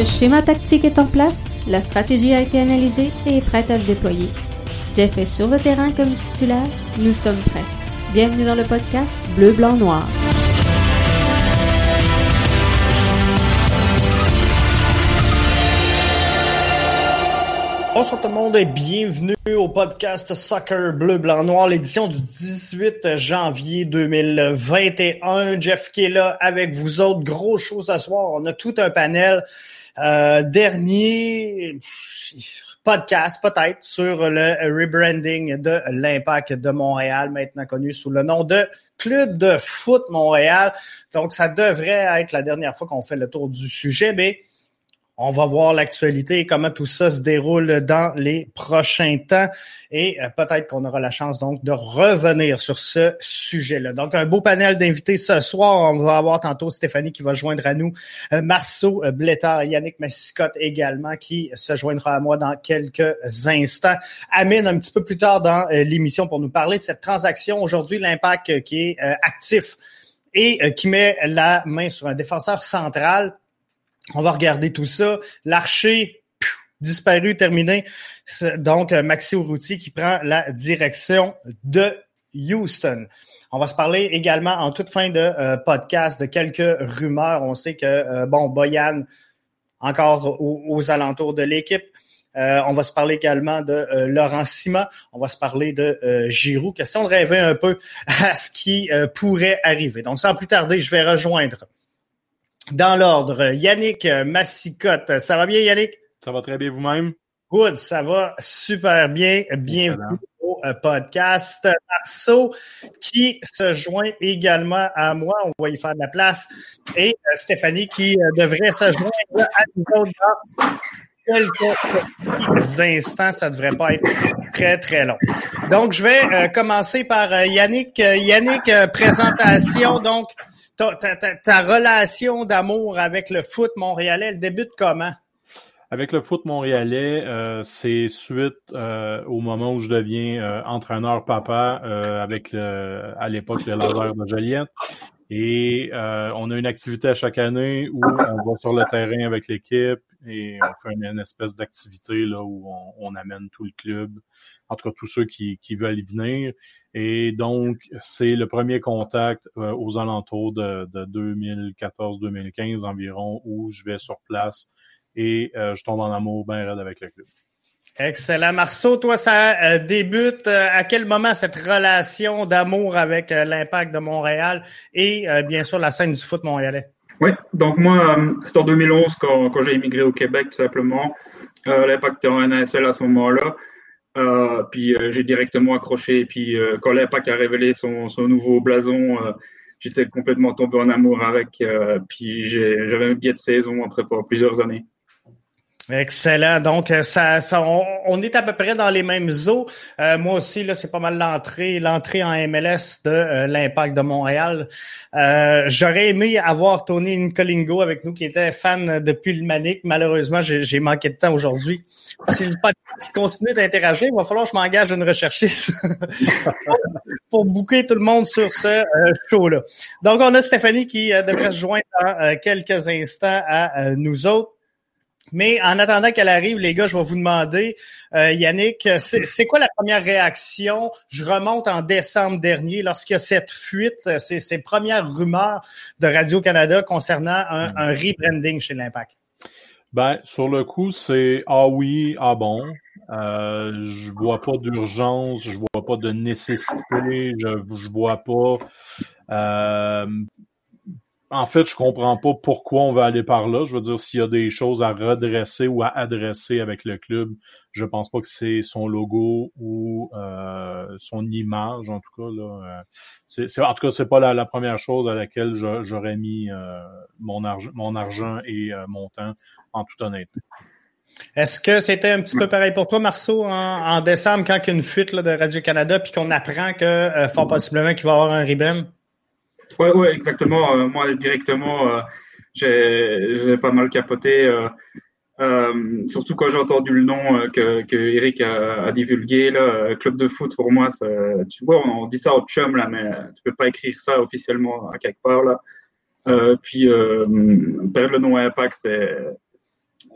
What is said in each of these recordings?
Le schéma tactique est en place, la stratégie a été analysée et est prête à se déployer. Jeff est sur le terrain comme titulaire, nous sommes prêts. Bienvenue dans le podcast Bleu, Blanc, Noir. Bonsoir tout le monde et bienvenue au podcast Soccer Bleu Blanc Noir, l'édition du 18 janvier 2021. Jeff qui est là avec vous autres. Gros show ce soir. On a tout un panel. Euh, dernier podcast peut-être sur le rebranding de l'Impact de Montréal, maintenant connu sous le nom de Club de foot Montréal. Donc ça devrait être la dernière fois qu'on fait le tour du sujet, mais on va voir l'actualité et comment tout ça se déroule dans les prochains temps. Et euh, peut-être qu'on aura la chance donc de revenir sur ce sujet-là. Donc, un beau panel d'invités ce soir. On va avoir tantôt Stéphanie qui va joindre à nous, euh, Marceau euh, Blétard, Yannick Massicotte également qui se joindra à moi dans quelques instants. Amine un petit peu plus tard dans l'émission pour nous parler de cette transaction. Aujourd'hui, l'impact qui est actif et qui met la main sur un défenseur central on va regarder tout ça. L'archer disparu, terminé. Donc, euh, Maxi Urruti qui prend la direction de Houston. On va se parler également en toute fin de euh, podcast de quelques rumeurs. On sait que, euh, bon, Boyan, encore aux, alentours de l'équipe. on va se parler également de Laurent Sima. On va se parler de Giroud. Question de rêver un peu à ce qui pourrait arriver. Donc, sans plus tarder, je vais rejoindre dans l'ordre, Yannick Massicotte. Ça va bien, Yannick? Ça va très bien vous-même? Good, ça va super bien. Bienvenue au euh, podcast. Marceau qui se joint également à moi. On va y faire de la place. Et euh, Stéphanie qui euh, devrait se joindre à nous dans quelques instants. Ça devrait pas être très, très long. Donc, je vais commencer par Yannick. Yannick, présentation. Donc, ta, relation d'amour avec le foot montréalais, elle débute comment? Avec le foot montréalais, euh, c'est suite euh, au moment où je deviens euh, entraîneur papa avec à l'époque le laser de Joliette. Et on a une activité à chaque année où on va sur le terrain avec l'équipe et on fait une, espèce d'activité là où on, amène tout le club, entre tous ceux qui veulent y venir. Et donc, c'est le premier contact euh, aux alentours de, de 2014-2015 environ où je vais sur place et euh, je tombe en amour bien raide avec le club. Excellent. Marceau, toi, ça euh, débute à quel moment cette relation d'amour avec l'impact de Montréal et bien sûr la scène du foot montréalais? Oui, donc moi, c'est en 2011 quand, quand j'ai immigré au Québec, tout simplement. l'impact était en NSL à ce moment-là. Euh, puis euh, j'ai directement accroché. Puis euh, quand l'Impact a révélé son, son nouveau blason, j'étais complètement tombé en amour avec. puis j'avais un billet de saison après pour plusieurs années. Excellent. Donc, euh, ça, ça on, est à peu près dans les mêmes eaux. Euh, moi aussi, là, c'est pas mal l'entrée, l'entrée en MLS de euh, l'Impact de Montréal. J'aurais aimé avoir Tony Nicolingo avec nous, qui était fan depuis le Manic. Malheureusement, j'ai manqué de temps aujourd'hui. Si le podcast continue d'interagir, il va falloir que je m'engage à une recherchiste pour bouquer tout le monde sur ce show-là. Donc, on a Stéphanie qui devrait se joindre dans quelques instants à nous autres. Mais en attendant qu'elle arrive, les gars, je vais vous demander, euh, Yannick, c'est quoi la première réaction? Je remonte en décembre dernier, lorsqu'il y a cette fuite, ces, ces premières rumeurs de Radio-Canada concernant un, mm. un rebranding chez l'Impact. Ben, sur le coup, c'est ah oui, ah bon. Euh, je vois pas d'urgence, je vois pas de nécessité, je, je vois pas. Euh, en fait, je comprends pas pourquoi on va aller par là. Je veux dire, s'il y a des choses à redresser ou à adresser avec le club, je pense pas que c'est son logo ou euh, son image, en tout cas. Là. Euh, c'est, en tout cas, c'est pas la, première chose à laquelle j'aurais mis euh, mon, argent, mon argent et mon temps, en toute honnêteté. Est-ce que c'était un petit peu pareil pour toi, Marceau, en, décembre, quand il y a une fuite là, de Radio-Canada, puis qu'on apprend que fort possiblement qu'il va y avoir un ribbon? Oui, ouais, exactement. Euh, moi, directement, euh, j'ai pas mal capoté. Euh, surtout quand j'ai entendu le nom que, que, Eric a, a divulgué, là, club de foot pour moi, tu vois, on, dit ça au chum là, mais tu peux pas écrire ça officiellement à quelque part là. puis perdre le nom Impact, c'est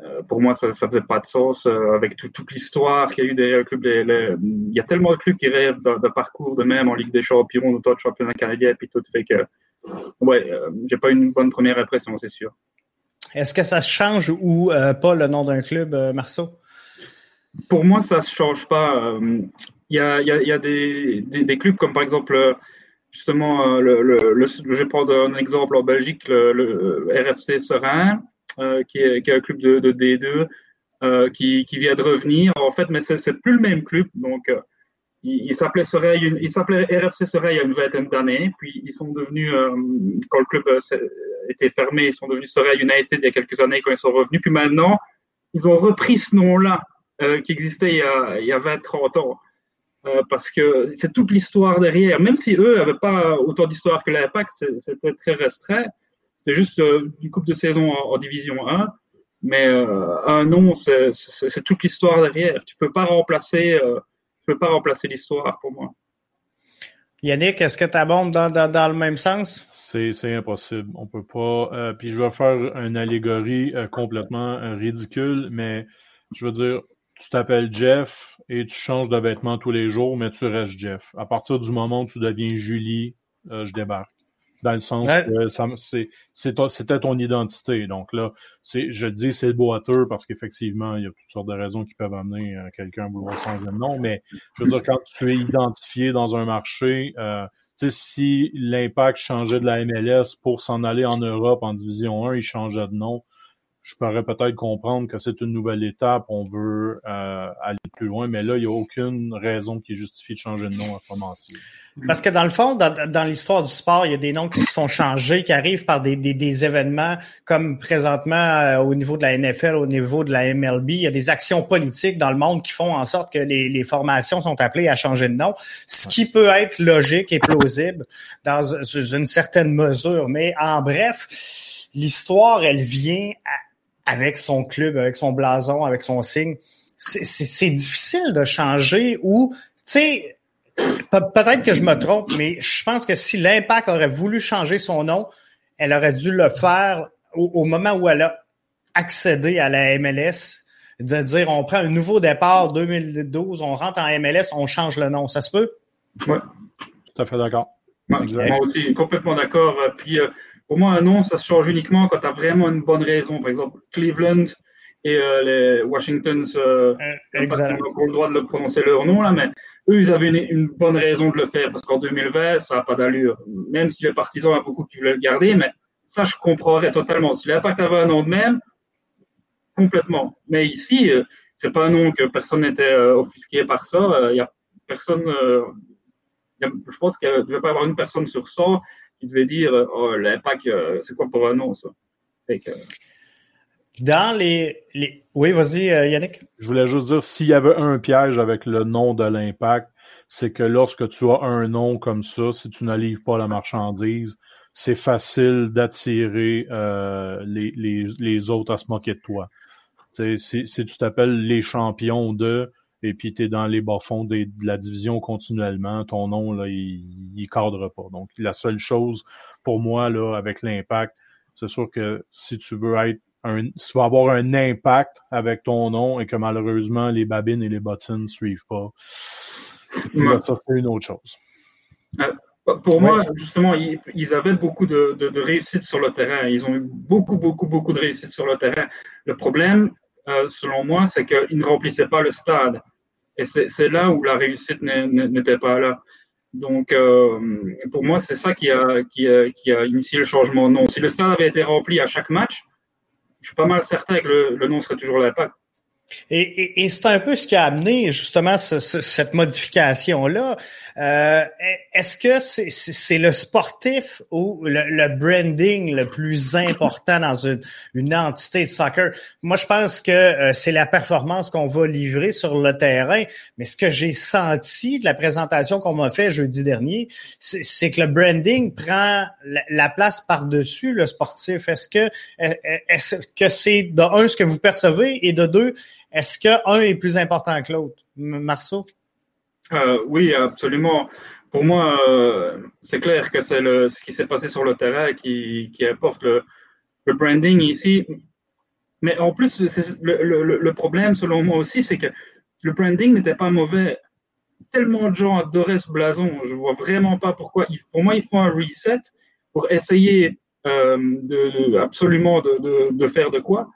euh, pour moi, ça ne faisait pas de sens euh, avec toute l'histoire qu'il y a eu derrière le club. il y a tellement de clubs qui rêvent de, parcours de même en Ligue des Champions, d'autres championnat canadien, et puis tout fait que, ouais, euh, j'ai pas une bonne première impression, c'est sûr. Est-ce que ça change ou pas le nom d'un club, Marceau? Pour moi, ça se change pas. Il y a, y a, y a des, des, clubs comme par exemple justement, le, le, je vais prendre un exemple en Belgique, le, RFC Serein, euh, qui est, qui, est, un club de, de D2 euh, qui, qui, vient de revenir. En fait, mais c'est plus le même club. Donc, euh, il, il s'appelait RFC Soreil il y a une vingtaine d'années. Puis, ils sont devenus, quand le club était fermé, ils sont devenus Soreil United il y a quelques années quand ils sont revenus. Puis maintenant, ils ont repris ce nom-là qui existait il y a, a 20-30 ans. Euh, parce que c'est toute l'histoire derrière. Même si eux n'avaient pas autant d'histoire que l'Impact, c'était très restreint. C'était juste euh, une coupe de saison en, Division 1. Mais euh, un nom, c'est toute l'histoire derrière. Tu peux pas remplacer, euh, tu peux pas remplacer l'histoire pour moi. Yannick, est-ce que tu abondes dans, dans, le même sens? C'est impossible. On peut pas. puis je vais faire une allégorie complètement ridicule, mais je veux dire, tu t'appelles Jeff et tu changes de vêtements tous les jours, mais tu restes Jeff. À partir du moment où tu deviens Julie, je débarque dans le sens que c'était ton identité. Donc là, c'est, je dis c'est boiteux parce qu'effectivement, il y a toutes sortes de raisons qui peuvent amener euh, quelqu'un à vouloir changer de nom, mais je veux dire, quand tu es identifié dans un marché, euh, si l'impact changeait de la MLS pour s'en aller en Europe en division 1, il changeait de nom je pourrais peut-être comprendre que c'est une nouvelle étape, on veut euh, aller plus loin, mais là, il n'y a aucune raison qui justifie de changer de nom à moment-ci. Parce que dans le fond, dans, l'histoire du sport, il y a des noms qui se sont changés, qui arrivent par des, des, événements comme présentement euh, au niveau de la NFL, au niveau de la MLB. Il y a des actions politiques dans le monde qui font en sorte que les, les formations sont appelées à changer de nom, ce qui peut être logique et plausible dans une certaine mesure. Mais en bref, l'histoire, elle vient avec son club, avec son blason, avec son signe. C'est difficile de changer ou, tu sais, peut-être que je me trompe, mais je pense que si l'Impact aurait voulu changer son nom, elle aurait dû le faire au, moment où elle a accédé à la MLS, de dire on prend un nouveau départ 2012, on rentre en MLS, on change le nom. Ça se peut? Oui. Tout à fait d'accord. moi aussi, complètement d'accord. Puis, euh, pour moi, un nom, ça se change uniquement quand tu as vraiment une bonne raison. Par exemple, Cleveland et euh, les Washington, euh, eh, ont le droit de le prononcer leur nom, là, mais eux, ils avaient une, bonne raison de le faire parce qu'en 2020, ça n'a pas d'allure. Même si les partisans, il y a beaucoup qui voulaient le garder, mais ça, je comprendrais totalement. Si l'impact avait un nom de même, complètement. Mais ici, euh, c'est pas un nom que personne n'était euh, offusqué par ça. Il y a personne. Je pense qu'il ne va pas y avoir une personne sur 100 il devait dire euh, oh, l'impact, euh, c'est quoi pour un nom ça? Euh, Dans les, les... Oui, vas-y, Yannick. Je voulais juste dire, s'il y avait un piège avec le nom de l'impact, c'est que lorsque tu as un nom comme ça, si tu ne pas la marchandise, c'est facile d'attirer les, les, les, autres à se moquer de toi. Si, si tu t'appelles les champions de, et puis tu es dans les bas-fonds de la division continuellement, ton nom, là, il, il cadre pas. Donc, la seule chose pour moi, là, avec l'impact, c'est sûr que si tu veux être un, si tu avoir un impact avec ton nom et que malheureusement les babines et les bottines ne suivent pas, ça c'est une autre chose. Euh, pour moi, justement, ils, avaient beaucoup de, de, de réussite sur le terrain. Ils ont eu beaucoup, beaucoup, beaucoup de réussite sur le terrain. Le problème, euh, selon moi, c'est qu'ils ne remplissaient pas le stade. Et c'est là où la réussite n'était pas là. Donc, euh, pour moi, c'est ça qui a, qui, a, qui a initié le changement de nom. Si le stade avait été rempli à chaque match, je suis pas mal certain que le, le nom serait toujours l'impact. Et, et, et c'est un peu ce qui a amené justement ce, cette modification-là. Euh, Est-ce que c'est le sportif ou le, le, branding le plus important dans une, une entité de soccer? Moi, je pense que euh, c'est la performance qu'on va livrer sur le terrain. Mais ce que j'ai senti de la présentation qu'on m'a fait jeudi dernier, c'est que le branding prend la, place par-dessus le sportif. Est-ce que est-ce que c'est de un ce que vous percevez et de deux est-ce qu'un est plus important que l'autre? Marceau? Euh, oui, absolument. Pour moi, euh, c'est clair que c'est ce qui s'est passé sur le terrain qui, qui apporte le, branding ici. Mais en plus, le, le, le, problème, selon moi aussi, c'est que le branding n'était pas mauvais. Tellement de gens adoraient ce blason. Je vois vraiment pas pourquoi. Pour moi, il faut un reset pour essayer euh, de, absolument de, de, faire de quoi.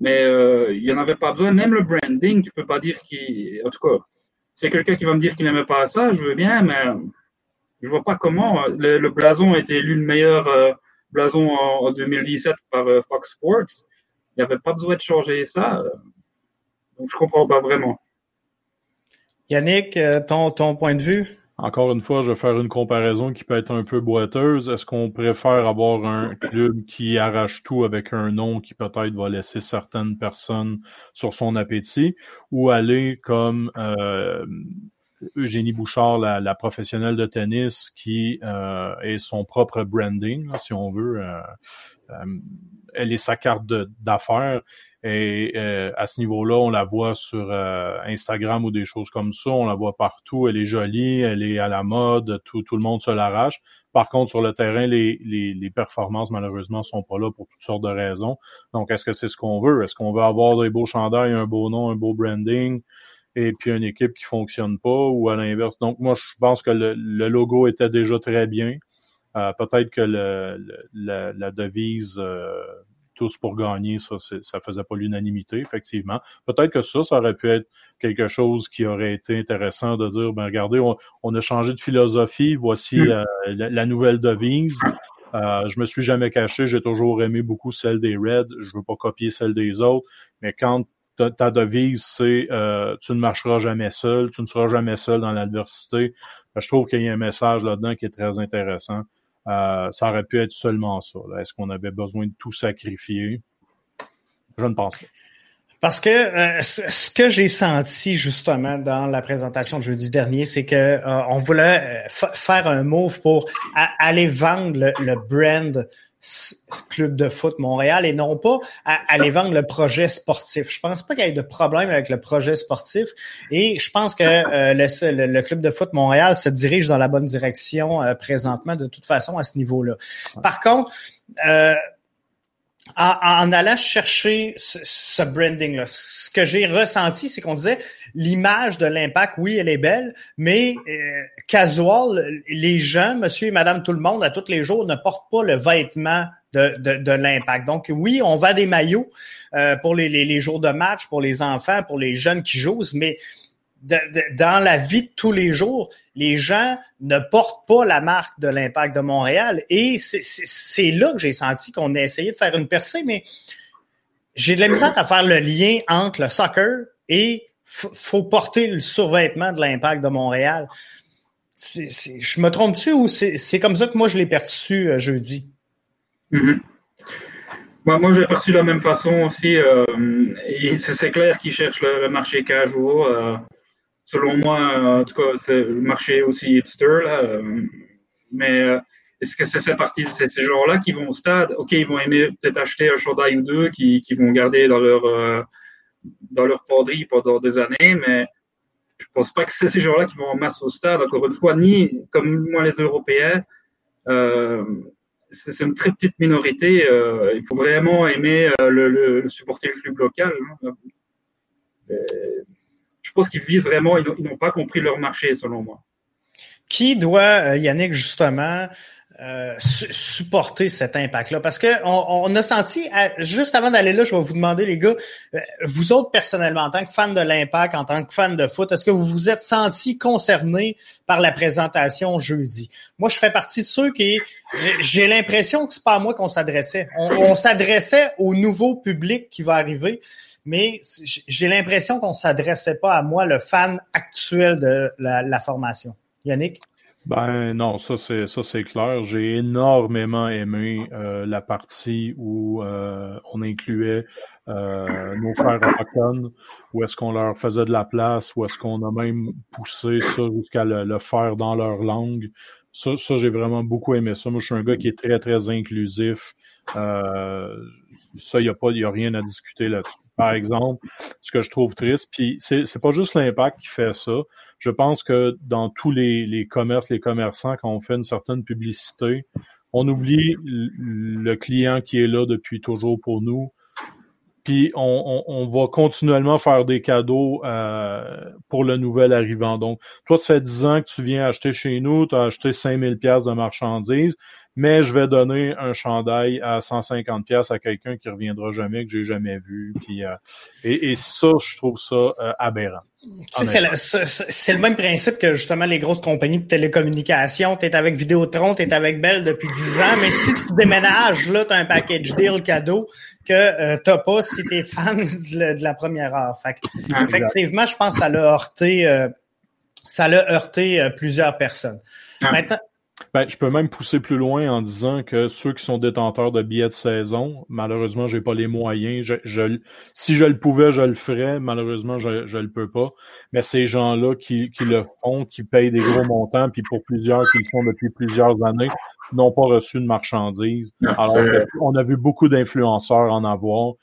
Mais euh, il n'y en avait pas besoin. Même le branding, tu peux pas dire qu'il. En tout cas, c'est quelqu'un qui va me dire qu'il n'aimait pas ça, je veux bien, mais je vois pas comment. Le, blason a été élu le meilleur euh, blason en, 2017 par euh, Fox Sports. Il n'y avait pas besoin de changer ça. donc je comprends pas vraiment. Yannick, ton, ton point de vue? Encore une fois, je vais faire une comparaison qui peut être un peu boiteuse. Est-ce qu'on préfère avoir un club qui arrache tout avec un nom qui peut-être va laisser certaines personnes sur son appétit ou aller comme euh, Eugénie Bouchard, la, professionnelle de tennis, qui euh, est son propre branding, si on veut. Euh, euh, elle est sa carte d'affaires. Et euh, à ce niveau-là, on la voit sur euh, Instagram ou des choses comme ça. On la voit partout. Elle est jolie, elle est à la mode. Tout, tout le monde se l'arrache. Par contre, sur le terrain, les, les, les, performances, malheureusement, sont pas là pour toutes sortes de raisons. Donc, est-ce que c'est ce qu'on veut? Est-ce qu'on veut avoir des beaux chandails, un beau nom, un beau branding? et puis une équipe qui fonctionne pas ou à l'inverse? Donc moi, je pense que le, logo était déjà très bien. Euh, peut-être que le, la devise tous pour gagner, ça, ça faisait pas l'unanimité, effectivement. Peut-être que ça, ça aurait pu être quelque chose qui aurait été intéressant de dire, ben regardez, on, a changé de philosophie, voici mm. la, nouvelle devise. Euh, je me suis jamais caché, j'ai toujours aimé beaucoup celle des Reds. Je veux pas copier celle des autres, mais quand ta, devise, c'est euh, tu ne marcheras jamais seul, tu ne seras jamais seul dans l'adversité. Ben, je trouve qu'il y a un message là-dedans qui est très intéressant. Euh, ça aurait pu être seulement ça. Est-ce qu'on avait besoin de tout sacrifier? Je ne pense pas. Parce que euh, ce que j'ai senti justement dans la présentation de jeudi dernier, c'est que euh, on voulait faire un move pour aller vendre le brand club de foot Montréal et non pas à, aller vendre le projet sportif. Je pense pas qu'il y ait de problème avec le projet sportif et je pense que euh, le, club de foot Montréal se dirige dans la bonne direction euh, présentement de toute façon à ce niveau-là. Par contre, euh, en, allant chercher ce, branding-là, ce que j'ai ressenti, c'est qu'on disait l'image de l'impact, oui, elle est belle, mais euh, casual, les gens, monsieur et madame tout le monde, à tous les jours, ne portent pas le vêtement de, de, l'impact. Donc oui, on va des maillots euh, pour les, les, jours de match, pour les enfants, pour les jeunes qui jouent, mais dans la vie de tous les jours, les gens ne portent pas la marque de l'impact de Montréal. Et c'est là que j'ai senti qu'on a essayé de faire une percée, mais j'ai de la misère à faire le lien entre le soccer et faut porter le survêtement de l'impact de Montréal. je me trompe-tu ou c'est comme ça que moi je l'ai perçu euh, jeudi? Mm-hmm. moi, j'ai perçu de la même façon aussi. Euh, c'est clair qu'ils cherchent le, marché casual. Euh, selon moi, en tout cas, c'est le marché aussi hipster. Là, euh, mais euh, est-ce que c'est cette partie de ces gens-là qui vont au stade? OK, ils vont aimer peut-être acheter un chandail ou deux qui, qui vont garder dans leur, euh, dans leur penderie pendant des années, mais je pense pas que c'est ces gens-là qui vont en masse au stade, encore une fois, ni comme moi les Européens. Euh, c'est une très petite minorité. Euh, il faut vraiment aimer le, le, supporter le club local. Hein pense qu'ils vivent vraiment, ils n'ont pas compris leur marché, selon moi. Qui doit, euh, Yannick, justement, euh, supporter cet impact-là? Parce que on, a senti, juste avant d'aller là, je vais vous demander, les gars, euh, vous autres personnellement, en tant que fan de l'impact, en tant que fan de foot, est-ce que vous vous êtes senti concerné par la présentation jeudi? Moi, je fais partie de ceux qui, j'ai l'impression que c'est pas à moi qu'on s'adressait. On, on s'adressait au nouveau public qui va arriver mais j'ai l'impression qu'on s'adressait pas à moi, le fan actuel de la, formation. Yannick? Ben non, ça c'est ça c'est clair. J'ai énormément aimé euh, la partie où euh, on incluait euh, nos frères autochtones, où est-ce qu'on leur faisait de la place, où est-ce qu'on a même poussé ça jusqu'à le, faire dans leur langue. Ça, ça j'ai vraiment beaucoup aimé ça. Moi, je suis un gars qui est très très inclusif. ça, il y a pas, y a rien à discuter là-dessus par exemple, ce que je trouve triste. Puis c'est pas juste l'impact qui fait ça. Je pense que dans tous les, les commerces, les commerçants, quand on fait une certaine publicité, on oublie le client qui est là depuis toujours pour nous. Puis on, va continuellement faire des cadeaux euh, pour le nouvel arrivant. Donc, toi, ça fait 10 ans que tu viens acheter chez nous, tu as acheté 5000 pièces de marchandises, mais je vais donner un chandail à 150 pièces à quelqu'un qui reviendra jamais, que j'ai jamais vu. Puis, euh, et, et, ça, je trouve ça euh, aberrant. C'est le, le, même principe que justement les grosses compagnies de télécommunications. Tu es avec Vidéotron, tu es avec Bell depuis 10 ans, mais si tu déménages, là, tu as un package deal cadeau que euh, t'as pas si tu es fan de, la première heure. Fait effectivement, je pense que ça l'a heurté, euh, ça l'a heurté euh, plusieurs personnes. Maintenant, ben, je peux même pousser plus loin en disant que ceux qui sont détenteurs de billets de saison, malheureusement, j'ai pas les moyens. Je, je, si je le pouvais, je le ferais. Malheureusement, je, je le peux pas. Mais ces gens-là qui, qui le font, qui payent des gros montants, puis pour plusieurs qui le font depuis plusieurs années, n'ont pas reçu de marchandises. Alors, on a vu beaucoup d'influenceurs en avoir.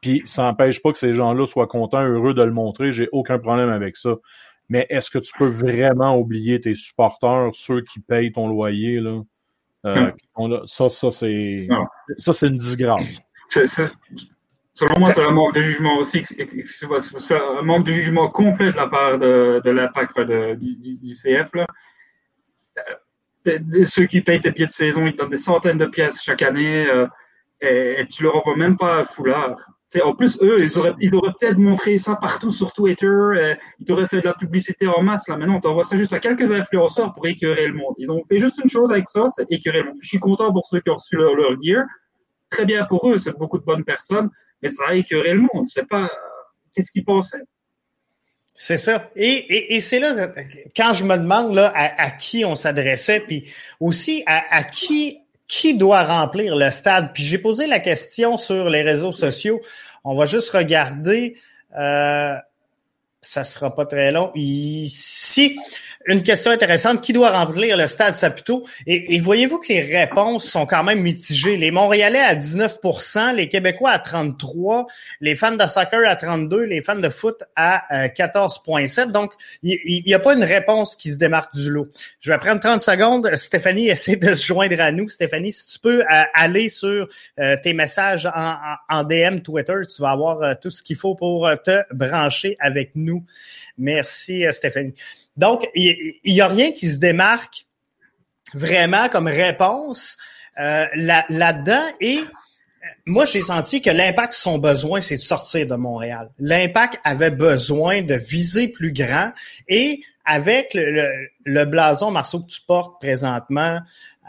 Puis ça n'empêche pas que ces gens-là soient contents, heureux de le montrer. J'ai aucun problème avec ça mais est-ce que tu peux vraiment oublier tes supporters, ceux qui payent ton loyer, là? Euh, ça, ça, c'est. Ça, c'est une disgrâce. selon moi, c'est un manque de jugement aussi. C'est un manque de jugement complet de la part de, de l'impact du, du, CF. Là. Euh, ceux qui payent tes billets de saison, ils donnent des centaines de pièces chaque année euh, et, et, tu leur envoies même pas un foulard en plus, eux, ils auraient, peut-être montré ça partout sur Twitter. Euh, ils auraient fait de la publicité en masse. Là, maintenant, on t'envoie ça juste à quelques influenceurs pour écœurer le monde. Ils ont fait juste une chose avec ça, c'est écœurer le monde. Je suis content pour ceux qui ont reçu leur, leur gear. Très bien pour eux, c'est beaucoup de bonnes personnes, mais ça a écœuré le monde. C'est pas qu'est-ce qu'ils pensaient? C'est ça. Et, et, c'est là, quand je me demande là, à, qui on s'adressait, puis aussi à, à qui qui doit remplir le stade? Puis j'ai posé la question sur les réseaux sociaux. On va juste regarder. Euh, ça sera pas très long. Ici, une question intéressante. Qui doit remplir le stade Saputo? Et, et voyez-vous que les réponses sont quand même mitigées? Les Montréalais à 19% les Québécois à 33 les fans de soccer à 32 les fans de foot à 14,7 euh, Donc, il n'y a pas une réponse qui se démarque du lot. Je vais prendre 30 secondes. Stéphanie essaie de se joindre à nous. Stéphanie, si tu peux euh, aller sur euh, tes messages en, en, DM Twitter, tu vas avoir tout ce qu'il faut pour te brancher avec nous. Merci, Stéphanie. Donc, il n'y a rien qui se démarque vraiment comme réponse euh, là-dedans. et euh, moi, j'ai senti que l'impact, son besoin, c'est de sortir de Montréal. L'impact avait besoin de viser plus grand et avec le, blason, Marceau, que tu portes présentement,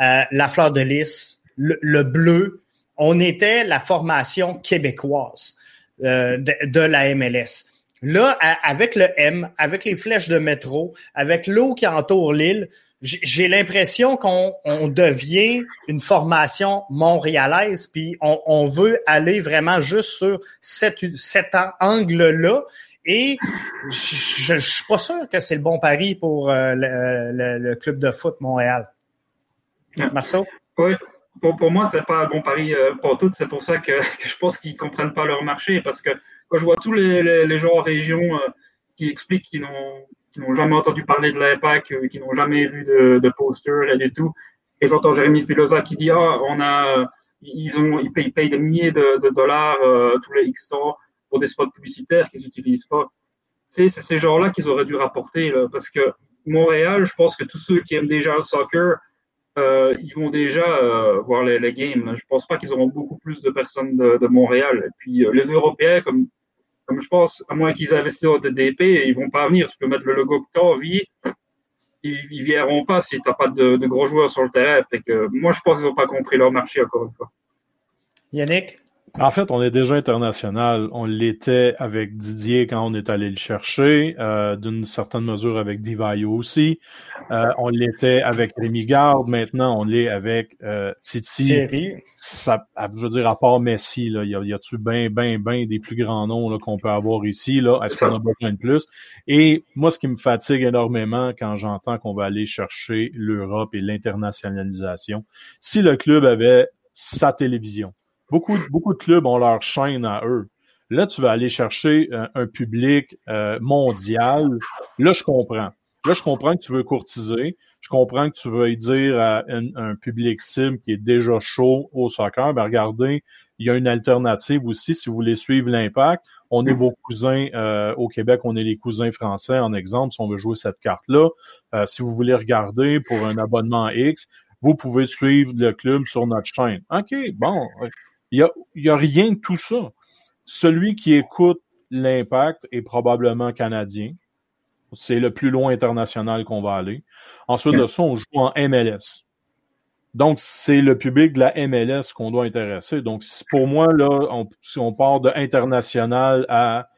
euh, la fleur de lys, le, bleu, on était la formation québécoise de, la MLS. Là, avec le M, avec les flèches de métro, avec l'eau qui entoure l'île, j'ai l'impression qu'on devient une formation montréalaise, puis on, veut aller vraiment juste sur cet, cet angle-là. Et je, je, suis pas sûr que c'est le bon pari pour euh, le, club de foot Montréal. Marceau? Oui. Pour, pour moi, c'est pas un bon pari euh, pour toutes. C'est pour ça que, que je pense qu'ils comprennent pas leur marché parce que quand je vois tous les, gens en région euh, qui expliquent qu'ils n'ont jamais entendu parler de l'impact, euh, qui n'ont jamais vu de, de poster et du tout, et j'entends Jérémy Filosa qui dit ah on a ils payent, des milliers de, dollars euh, tous les X temps pour des spots publicitaires qu'ils n'utilisent pas. c'est ces gens-là qu'ils auraient dû rapporter parce que Montréal, je pense que tous ceux qui aiment déjà le soccer, ils vont déjà voir les, games. Je pense pas qu'ils auront beaucoup plus de personnes de Montréal. Et puis les Européens, comme comme je pense, à moins qu'ils investissent dans DP, ils vont pas venir. Tu peux mettre le logo que tu as envie. Ils, ils viendront pas si tu n'as pas de, gros joueurs sur le terrain. Que, moi, je pense qu'ils n'ont pas compris leur marché, encore une fois. Yannick? En fait, on est déjà international. On l'était avec Didier quand on est allé le chercher, euh, d'une certaine mesure avec Divayo aussi. Euh, on l'était avec Rémi Garde. Maintenant, on l'est avec euh, Titi. Thierry. Ça, je veux dire, à part Messi, là, y, a-tu bien, bien, bien des plus grands noms là, qu'on peut avoir ici? Là, est-ce qu'on a besoin de plus? Et moi, ce qui me fatigue énormément quand j'entends qu'on va aller chercher l'Europe et l'internationalisation, si le club avait sa télévision, Beaucoup, beaucoup de clubs ont leur chaîne à eux. Là, tu vas aller chercher un, public euh, mondial. Là, je comprends. Là, je comprends que tu veux courtiser. Je comprends que tu veux dire à un, public cible qui est déjà chaud au soccer, ben regardez, il y a une alternative aussi si vous voulez suivre l'impact. On est vos cousins euh, au Québec, on est les cousins français en exemple si on veut jouer cette carte-là. Euh, si vous voulez regarder pour un abonnement X, vous pouvez suivre le club sur notre chaîne. OK, bon, il y a, y a rien de tout ça. Celui qui écoute l'impact est probablement canadien. C'est le plus loin international qu'on va aller. Ensuite de ça, on joue en MLS. Donc, c'est le public de la MLS qu'on doit intéresser. Donc, pour moi, là, si on part de international à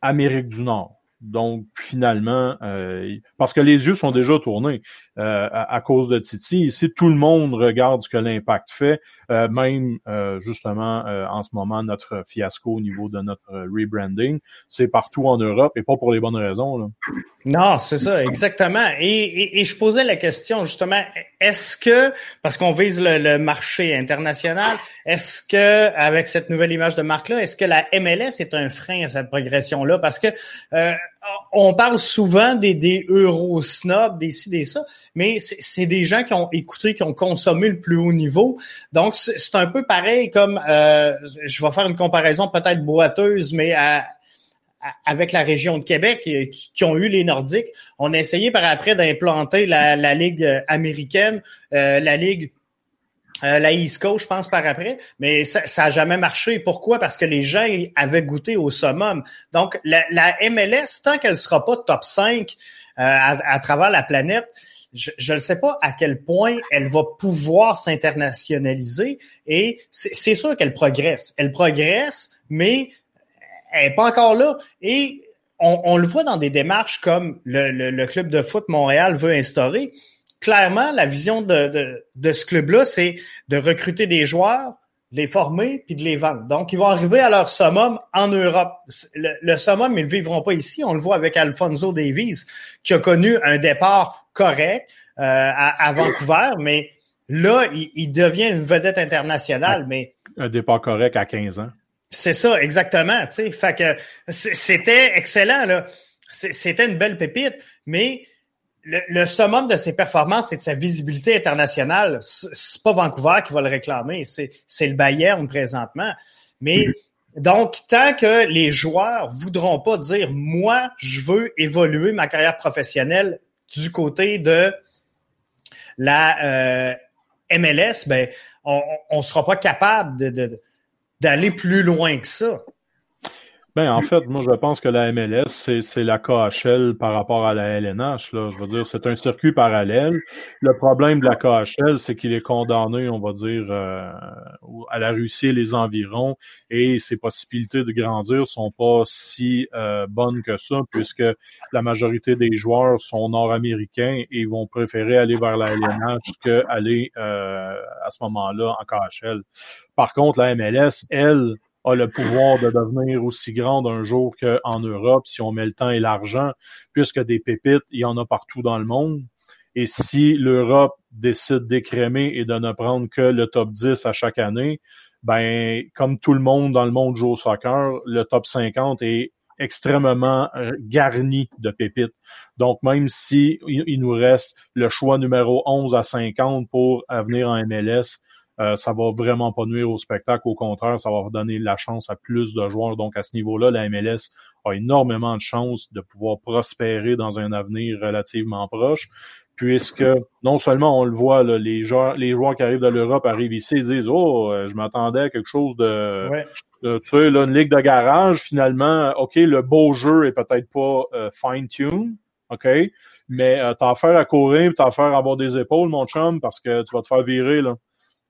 Amérique du Nord, donc, finalement, euh, parce que les yeux sont déjà tournés euh, à, cause de Titi. Ici, tout le monde regarde ce que l'impact fait, euh, même justement en ce moment, notre fiasco au niveau de notre rebranding. C'est partout en Europe et pas pour les bonnes raisons. Là. Non, c'est ça, exactement. Et, et, je posais la question justement, est-ce que, parce qu'on vise le, marché international, est-ce que avec cette nouvelle image de marque-là, est-ce que la MLS est un frein à cette progression-là? Parce que euh, on parle souvent des, des des ci, des ça, mais c'est des gens qui ont écouté, qui ont consommé le plus haut niveau. Donc, c'est un peu pareil comme, euh, je vais faire une comparaison peut-être boiteuse, mais avec la région de Québec, euh, qui, ont eu les Nordiques. On a essayé par après d'implanter la, Ligue américaine, euh, la Ligue euh, la East je pense, par après, mais ça n'a jamais marché. Pourquoi? Parce que les gens avaient goûté au summum. Donc, la, MLS, tant qu'elle sera pas top 5 euh, à, travers la planète, je ne sais pas à quel point elle va pouvoir s'internationaliser et c'est sûr qu'elle progresse. Elle progresse, mais elle n'est pas encore là. Et on, le voit dans des démarches comme le, le Club de foot Montréal veut instaurer clairement, la vision de, de, ce club-là, c'est de recruter des joueurs, de les former puis de les vendre. Donc, ils vont arriver à leur summum en Europe. Le, summum, ils ne vivront pas ici. On le voit avec Alfonso Davies, qui a connu un départ correct euh, à, Vancouver, mais là, il, devient une vedette internationale. Mais un départ correct à 15 ans. C'est ça, exactement. Tu fait que c'était excellent là. C'était une belle pépite, mais le, summum de ses performances et de sa visibilité internationale, c'est pas Vancouver qui va le réclamer, c'est le Bayern présentement. Mais donc, tant que les joueurs voudront pas dire moi, je veux évoluer ma carrière professionnelle du côté de la euh, MLS, ben on, on sera pas capable de d'aller plus loin que ça. Ben, en fait, moi, je pense que la MLS, c'est la KHL par rapport à la LNH. Là. Je veux dire, c'est un circuit parallèle. Le problème de la KHL, c'est qu'il est condamné, on va dire, euh, à la Russie et les environs, et ses possibilités de grandir sont pas si euh, bonnes que ça, puisque la majorité des joueurs sont nord-américains et vont préférer aller vers la LNH qu'aller euh, à ce moment-là en KHL. Par contre, la MLS, elle, a le pouvoir de devenir aussi grande un jour qu'en Europe si on met le temps et l'argent, puisque des pépites, il y en a partout dans le monde. Et si l'Europe décide d'écrémer et de ne prendre que le top 10 à chaque année, ben, comme tout le monde dans le monde joue au soccer, le top 50 est extrêmement euh, garni de pépites. Donc, même si il nous reste le choix numéro 11 à 50 pour venir en MLS, euh, ça va vraiment pas nuire au spectacle. Au contraire, ça va donner la chance à plus de joueurs. Donc, à ce niveau-là, la MLS a énormément de chances de pouvoir prospérer dans un avenir relativement proche. Puisque non seulement on le voit, les joueurs, les joueurs qui arrivent de l'Europe arrivent ici et disent Oh, euh, je m'attendais à quelque chose de, tu sais, là, une ligue de garage, finalement, OK, le beau jeu est peut-être pas euh, fine-tune, OK, mais euh, t'as affaire à courir, t'as affaire à avoir des épaules, mon chum, parce que tu vas te faire virer, là.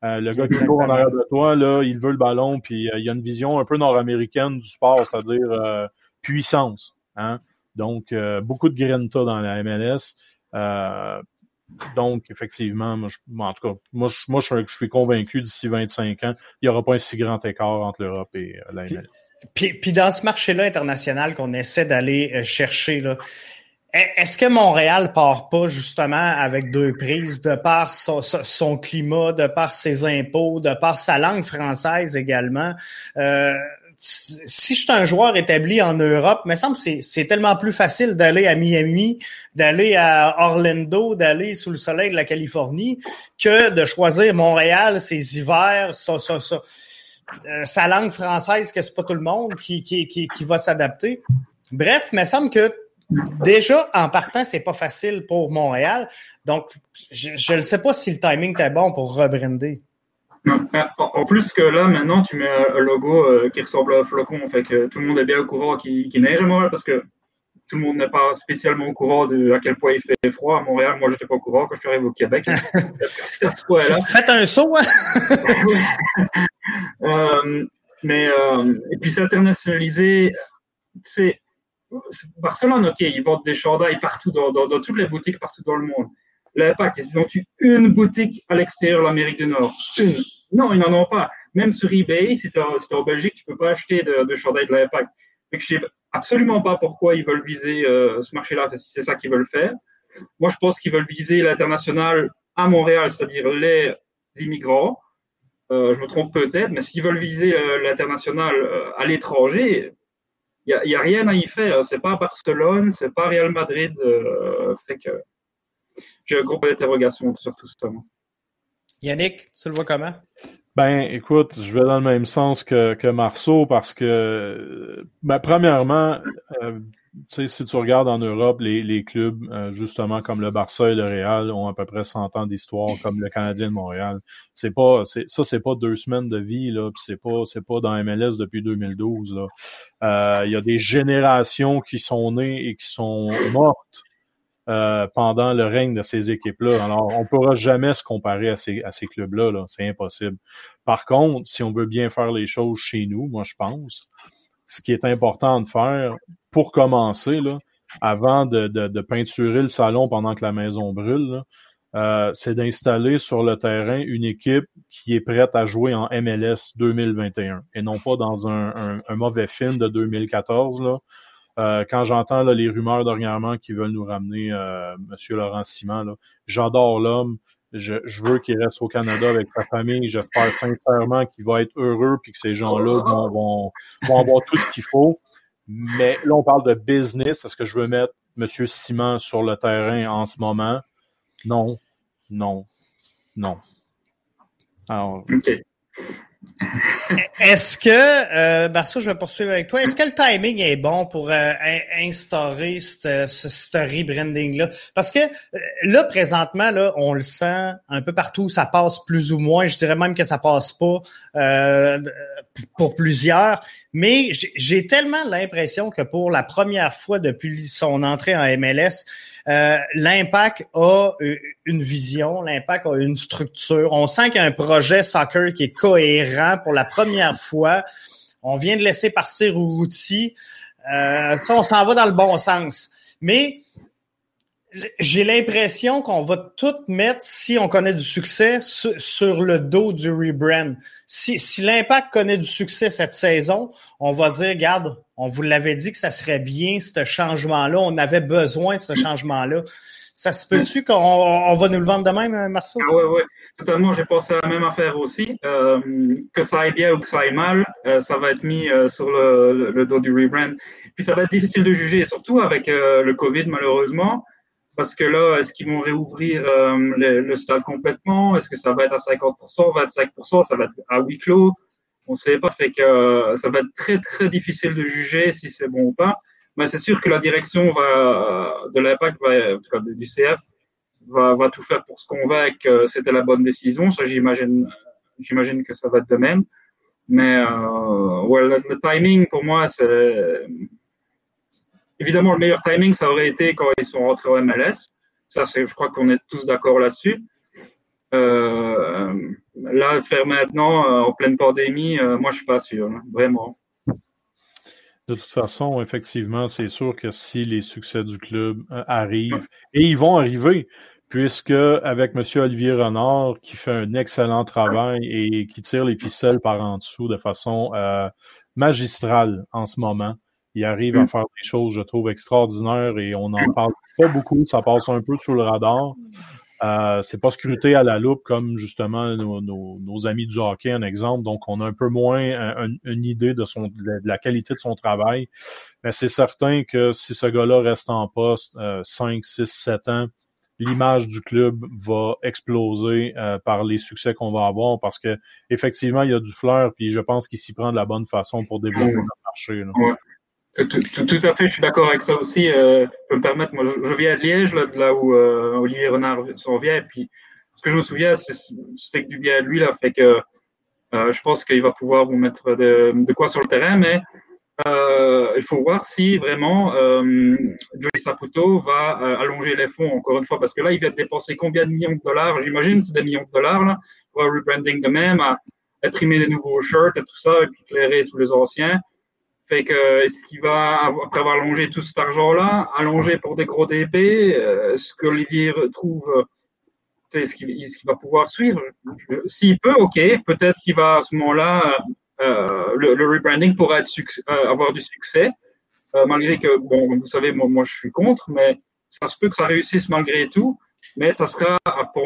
Euh, le gars qui court en arrière de toi, là, il veut le ballon, puis euh, il y a une vision un peu nord-américaine du sport, c'est-à-dire euh, puissance. Hein? Donc, beaucoup de grinta dans la MLS. donc, effectivement, moi, en tout cas, moi, je, moi, je, suis convaincu d'ici 25 ans, il n'y aura pas un si grand écart entre l'Europe et la MLS. Puis, puis, dans ce marché-là international qu'on essaie d'aller chercher, là, est-ce que Montréal part pas justement avec deux prises de par son, climat, de par ses impôts, de par sa langue française également? Euh, si je suis un joueur établi en Europe, me semble que c'est tellement plus facile d'aller à Miami, d'aller à Orlando, d'aller sous le soleil de la Californie, que de choisir Montréal, ses hivers, euh, sa langue française, que c'est pas tout le monde qui va s'adapter. Bref, me semble que déjà, en partant, c'est pas facile pour Montréal. Donc, je ne sais pas si le timing était bon pour rebrander. En plus que là, maintenant, tu mets un logo euh, qui ressemble à un flocon. Fait que tout le monde est bien au courant qu'il neige à Montréal parce que tout le monde n'est pas spécialement au courant de à quel point il fait froid à Montréal. Moi, j'étais pas au courant quand je suis arrivé au Québec. Faites un saut, hein? euh, mais, euh, et puis s'internationaliser, c'est Barcelone, ok, ils vendent des chandails partout, dans, dans, dans, toutes les boutiques partout dans le monde. L'Impact, ils ont eu une boutique à l'extérieur de l'Amérique du Nord. Une. Non, ils n'en ont pas. Même sur eBay, si tu es en Belgique, tu peux pas acheter de, de chandail de l'Impact. Donc, je sais absolument pas pourquoi ils veulent viser euh, ce marché-là, si c'est ça qu'ils veulent faire. Moi, je pense qu'ils veulent viser l'international à Montréal, c'est-à-dire les immigrants. Euh, je me trompe peut-être, mais s'ils veulent viser euh, l'international euh, à l'étranger, il n'y a, a, rien à y faire. C'est pas Barcelone, c'est pas Real Madrid. Euh, fait que j'ai un gros point d'interrogation sur tout ça. Yannick, tu le vois comment? Ben, écoute, je vais dans le même sens que, que Marceau parce que, ben, premièrement, euh, si tu regardes en Europe, les, les clubs, euh, justement, comme le Barça et le Real, ont à peu près 100 ans d'histoire, comme le Canadien de Montréal. C'est pas, ça, c'est pas deux semaines de vie, là, c'est pas, c'est pas dans MLS depuis 2012, là. Euh, il y a des générations qui sont nées et qui sont mortes euh, pendant le règne de ces équipes-là. Alors, on ne pourra jamais se comparer à ces, à ces clubs-là. -là, c'est impossible. Par contre, si on veut bien faire les choses chez nous, moi, je pense, ce qui est important de faire pour commencer, là, avant de, de, de peinturer le salon pendant que la maison brûle, euh, c'est d'installer sur le terrain une équipe qui est prête à jouer en MLS 2021 et non pas dans un, un, mauvais film de 2014 là, euh, quand j'entends les rumeurs dernièrement qui veulent nous ramener euh, M. Laurent Simon, j'adore l'homme. Je, je, veux qu'il reste au Canada avec sa famille. J'espère sincèrement qu'il va être heureux puis que ces gens-là vont, vont, vont, avoir tout ce qu'il faut. Mais là, on parle de business. Est-ce que je veux mettre M. Simon sur le terrain en ce moment? Non, non, non. Alors, Est-ce que, euh, je vais poursuivre avec toi, est-ce que le timing est bon pour euh, instaurer ce, ce, rebranding-là? Parce que euh, là, présentement, là, on le sent un peu partout, ça passe plus ou moins. Je dirais même que ça passe pas euh, pour plusieurs. Mais j'ai tellement l'impression que pour la première fois depuis son entrée en MLS, euh, l'impact a une vision, l'impact a une structure. On sent qu'il y a un projet soccer qui est cohérent pour la première fois. On vient de laisser partir Routi. Euh, on s'en va dans le bon sens. Mais j'ai l'impression qu'on va tout mettre, si on connaît du succès, sur, le dos du rebrand. Si, si l'impact connaît du succès cette saison, on va dire, regarde, on vous l'avait dit que ça serait bien, ce changement-là. On avait besoin de ce changement-là. Ça se peut-tu qu'on on va nous le vendre de même, Marceau? Ah oui, oui, totalement. J'ai pensé à la même affaire aussi. Euh, que ça aille bien ou que ça aille mal, euh, ça va être mis euh, sur le, le, dos du rebrand. Puis ça va être difficile de juger, surtout avec euh, le COVID, malheureusement. Parce que là, est-ce qu'ils vont réouvrir euh, le, le, stade complètement? Est-ce que ça va être à 50%, 25%? Ça va être à huis clos? On ne sait pas. Fait que euh, ça va être très, très difficile de juger si c'est bon ou pas. Mais c'est sûr que la direction va, de l'impact, en tout cas du CF, va, va tout faire pour se convaincre que c'était la bonne décision. Ça, j'imagine, j'imagine que ça va être de même. Mais euh, ouais, le, le timing, pour moi, c'est Évidemment, le meilleur timing, ça aurait été quand ils sont rentrés au MLS. Ça, je crois qu'on est tous d'accord là-dessus. Euh, là, faire maintenant, euh, en pleine pandémie, euh, moi, je suis pas sûr, hein, vraiment. De toute façon, effectivement, c'est sûr que si les succès du club arrivent, et ils vont arriver, puisque avec M. Olivier Renard, qui fait un excellent travail et qui tire les ficelles par en dessous de façon magistrale en ce moment, il arrive à mm. faire des choses, je trouve, extraordinaires et on n'en parle pas beaucoup. Ça passe un peu sous le radar. Euh, c'est pas scruté à la loupe comme justement nos, nos, amis du hockey, un exemple. Donc, on a un peu moins une idée de, son, de la qualité de son travail. Mais c'est certain que si ce gars-là reste en poste euh, 5, 6, 7 ans, l'image du club va exploser euh, par les succès qu'on va avoir parce que effectivement il y a du fleur puis je pense qu'il s'y prend de la bonne façon pour développer le marché. Tout, à fait, je suis d'accord avec ça aussi. Euh, je peux me permettre, moi, je, viens de Liège, là, de là où euh, Olivier Renard s'en vient, et puis ce que je me souviens, c'est que du bien à lui, là, fait que euh, je pense qu'il va pouvoir vous mettre de, de, quoi sur le terrain, mais euh, il faut voir si vraiment euh, Joey Saputo va euh, allonger les fonds, encore une fois, parce que là, il va dépenser combien de millions de dollars? J'imagine, c'est des millions de dollars, là, pour un rebranding de même, à imprimer des nouveaux shirts et tout ça, et puis éclairer tous les anciens. Fait que, est-ce qu'il va, après avoir allongé tout cet argent-là, allonger pour des gros DP, euh, est-ce que Olivier retrouve, est-ce qu'il va pouvoir suivre? S'il peut, ok, peut-être qu'il va à ce moment-là, euh, le, rebranding euh, avoir du succès, malgré que, bon, vous savez, moi, je suis contre, mais ça se peut que ça réussisse malgré tout. Mais ça sera,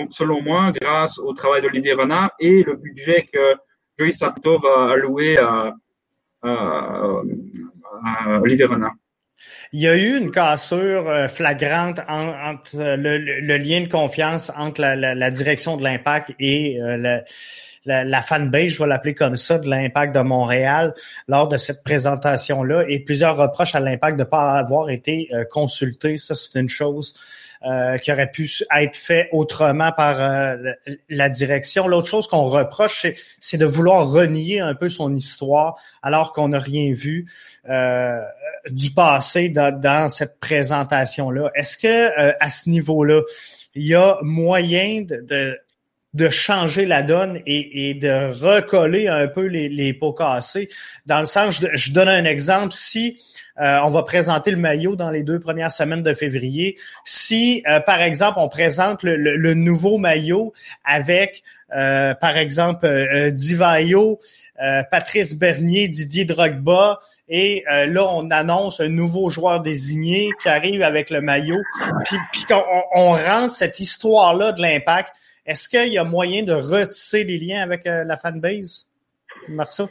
selon moi, grâce au travail d'Olivier Renard et le budget que Joey Saputo va allouer à, euh, Olivier Renard. Il y a eu une cassure euh, flagrante entre le, lien de confiance entre la, direction de l'impact et euh, la, fanbase, je vais l'appeler comme ça, de l'impact de Montréal lors de cette présentation-là et plusieurs reproches à l'impact de ne pas avoir été consulté. Ça, c'est une chose. Euh, qui aurait pu être fait autrement par euh, la direction. L'autre chose qu'on reproche, c'est de vouloir renier un peu son histoire alors qu'on n'a rien vu euh, du passé dans, dans cette présentation-là. Est-ce que à ce niveau-là, il y a moyen de, de changer la donne et, et, de recoller un peu les, les pots cassés? Dans le sens, je, je donne un exemple, si euh, on va présenter le maillot dans les deux premières semaines de février. Si, euh, par exemple, on présente le, nouveau maillot avec, euh, par exemple, Divayo, Patrice Bernier, Didier Drogba, et là, on annonce un nouveau joueur désigné qui arrive avec le maillot, puis, puis qu'on on rentre cette histoire-là de l'impact. Est-ce qu'il y a moyen de retisser les liens avec la fanbase, Marceau?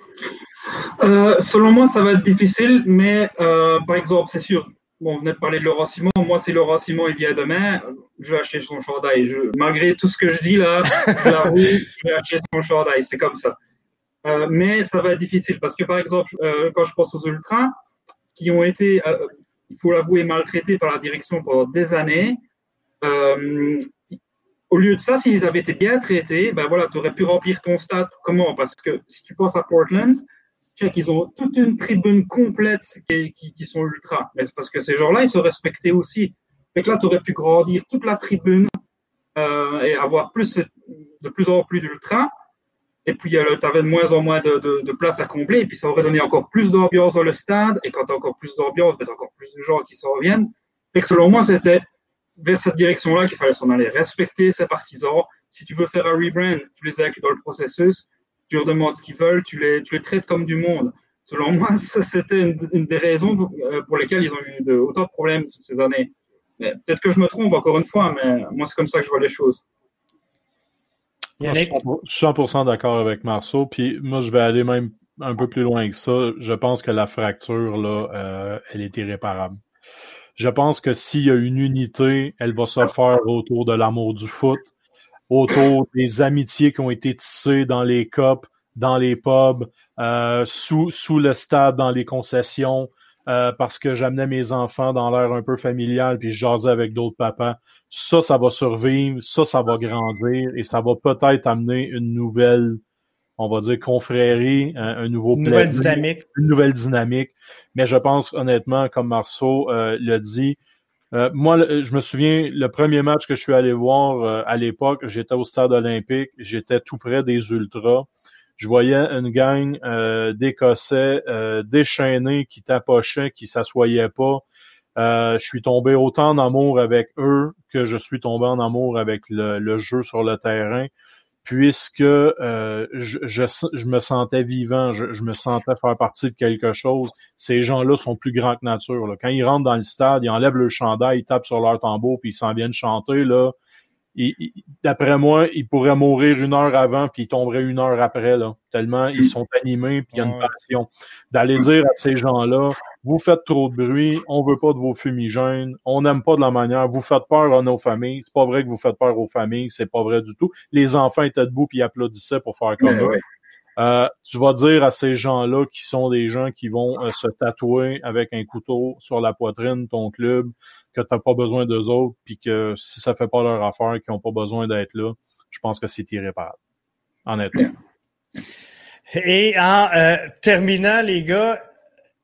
Euh, selon moi, ça va être difficile, mais euh, par exemple, c'est sûr, bon, on venait de parler de Laurent Simon. Moi, si Laurent Simon il vient demain, je vais acheter son chandail. Malgré tout ce que je dis là, la je vais acheter son chandail. C'est comme ça. Euh, mais ça va être difficile parce que, par exemple, quand je pense aux ultras, qui ont été, il faut l'avouer, maltraités par la direction pendant des années, au lieu de ça, s'ils avaient été bien traités, ben voilà, tu aurais pu remplir ton stade. Comment? Parce que si tu penses à Portland, qu'ils ont toute une tribune complète qui, qui, sont ultra. Mais c'est parce que ces gens-là, ils se respectaient aussi. Fait là, tu aurais pu grandir toute la tribune euh, et avoir plus, de plus en plus d'ultra. Et puis, euh, tu avais de moins en moins de, de, place à combler. Et puis, ça aurait donné encore plus d'ambiance dans le stade. Et quand tu as encore plus d'ambiance, ben, tu as encore plus de gens qui s'en reviennent. Que selon moi, c'était vers cette direction-là qu'il fallait s'en aller. Respecter ses partisans. Si tu veux faire un rebrand, tu les inclus dans le processus tu leur demandes ce qu'ils veulent, tu les, tu les traites comme du monde. Selon moi, c'était une, des raisons euh, pour lesquelles ils ont eu de, autant de problèmes ces années. Peut-être que je me trompe encore une fois, mais moi, c'est comme ça que je vois les choses. je suis 100% d'accord avec Marceau. Puis moi, je vais aller même un peu plus loin que ça. Je pense que la fracture, là, euh, elle est irréparable. Je pense que s'il y a une unité, elle va se faire autour de l'amour du foot, autour des amitiés qui ont été tissées dans les copes, dans les pubs, euh, sous, sous le stade, dans les concessions, euh, parce que j'amenais mes enfants dans l'air un peu familial, puis je jasais avec d'autres papas. Ça, ça va survivre, ça, ça va grandir, et ça va peut-être amener une nouvelle, on va dire, confrérie, un, nouveau... Une nouvelle dynamique. Une nouvelle dynamique. Mais je pense, honnêtement, comme Marceau euh, l'a dit, euh, moi, je me souviens, le premier match que je suis allé voir euh, à l'époque, j'étais au stade olympique, j'étais tout près des Ultras. Je voyais une gang euh, d'Écossais déchaînés qui tapochaient, qui s'assoyaient pas. je suis tombé autant en amour avec eux que je suis tombé en amour avec le jeu sur le terrain puisque euh, je, je, me sentais vivant, je, me sentais faire partie de quelque chose. Ces gens-là sont plus grands que nature. Là. Quand ils rentrent dans le stade, ils enlèvent le chandail, ils tapent sur leur tambour, puis ils s'en viennent chanter. Là, d'après moi, il pourrait mourir une heure avant puis il tomberait une heure après là. Tellement ils sont animés puis il y a une passion. D'aller dire à ces gens-là, vous faites trop de bruit, on veut pas de vos fumigènes, on n'aime pas de la manière, vous faites peur à nos familles. C'est pas vrai que vous faites peur aux familles, c'est pas vrai du tout. Les enfants étaient debout puis applaudissaient pour faire comme ça. Euh, tu vas dire à ces gens-là qui sont des gens qui vont euh, se tatouer avec un couteau sur la poitrine ton club, que tu n'as pas besoin d'eux autres, puis que si ça fait pas leur affaire, qu'ils n'ont pas besoin d'être là, je pense que c'est irréparable. Honnêtement. Et en euh, terminant, les gars,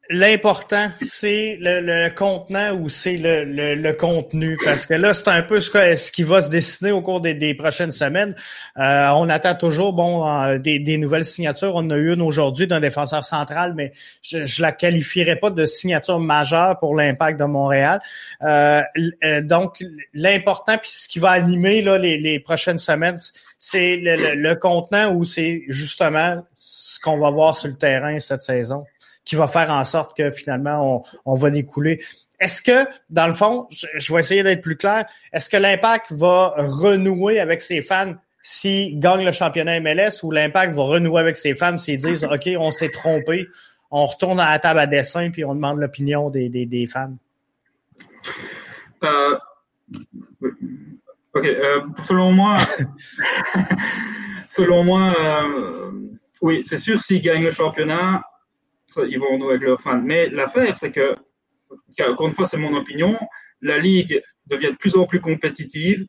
l'important, c'est le, contenant ou c'est le, le, contenu? Parce que là, c'est un peu ce, ce, qui va se dessiner au cours des, prochaines semaines. Euh, on attend toujours bon des, des, nouvelles signatures. On a eu une aujourd'hui d'un défenseur central, mais je, je la qualifierais pas de signature majeure pour l'impact de Montréal. Euh, euh, donc, l'important, puis ce qui va animer là, les, les prochaines semaines, c'est le, le contenant ou c'est justement ce qu'on va voir sur le terrain cette saison? Qui va faire en sorte que finalement on, va découler. Est-ce que, dans le fond, je, vais essayer d'être plus clair, est-ce que l'impact va renouer avec ses fans s'il gagne le championnat MLS ou l'impact va renouer avec ses fans s'ils disent OK, on s'est trompé, on retourne à la table à dessin puis on demande l'opinion des, des, fans? Euh, OK. Euh, selon moi, selon moi, euh, oui, c'est sûr, s'il gagne le championnat, ils vont nous avec leurs fans. Mais l'affaire, c'est que, encore une fois, c'est mon opinion, la Ligue devient de plus en plus compétitive,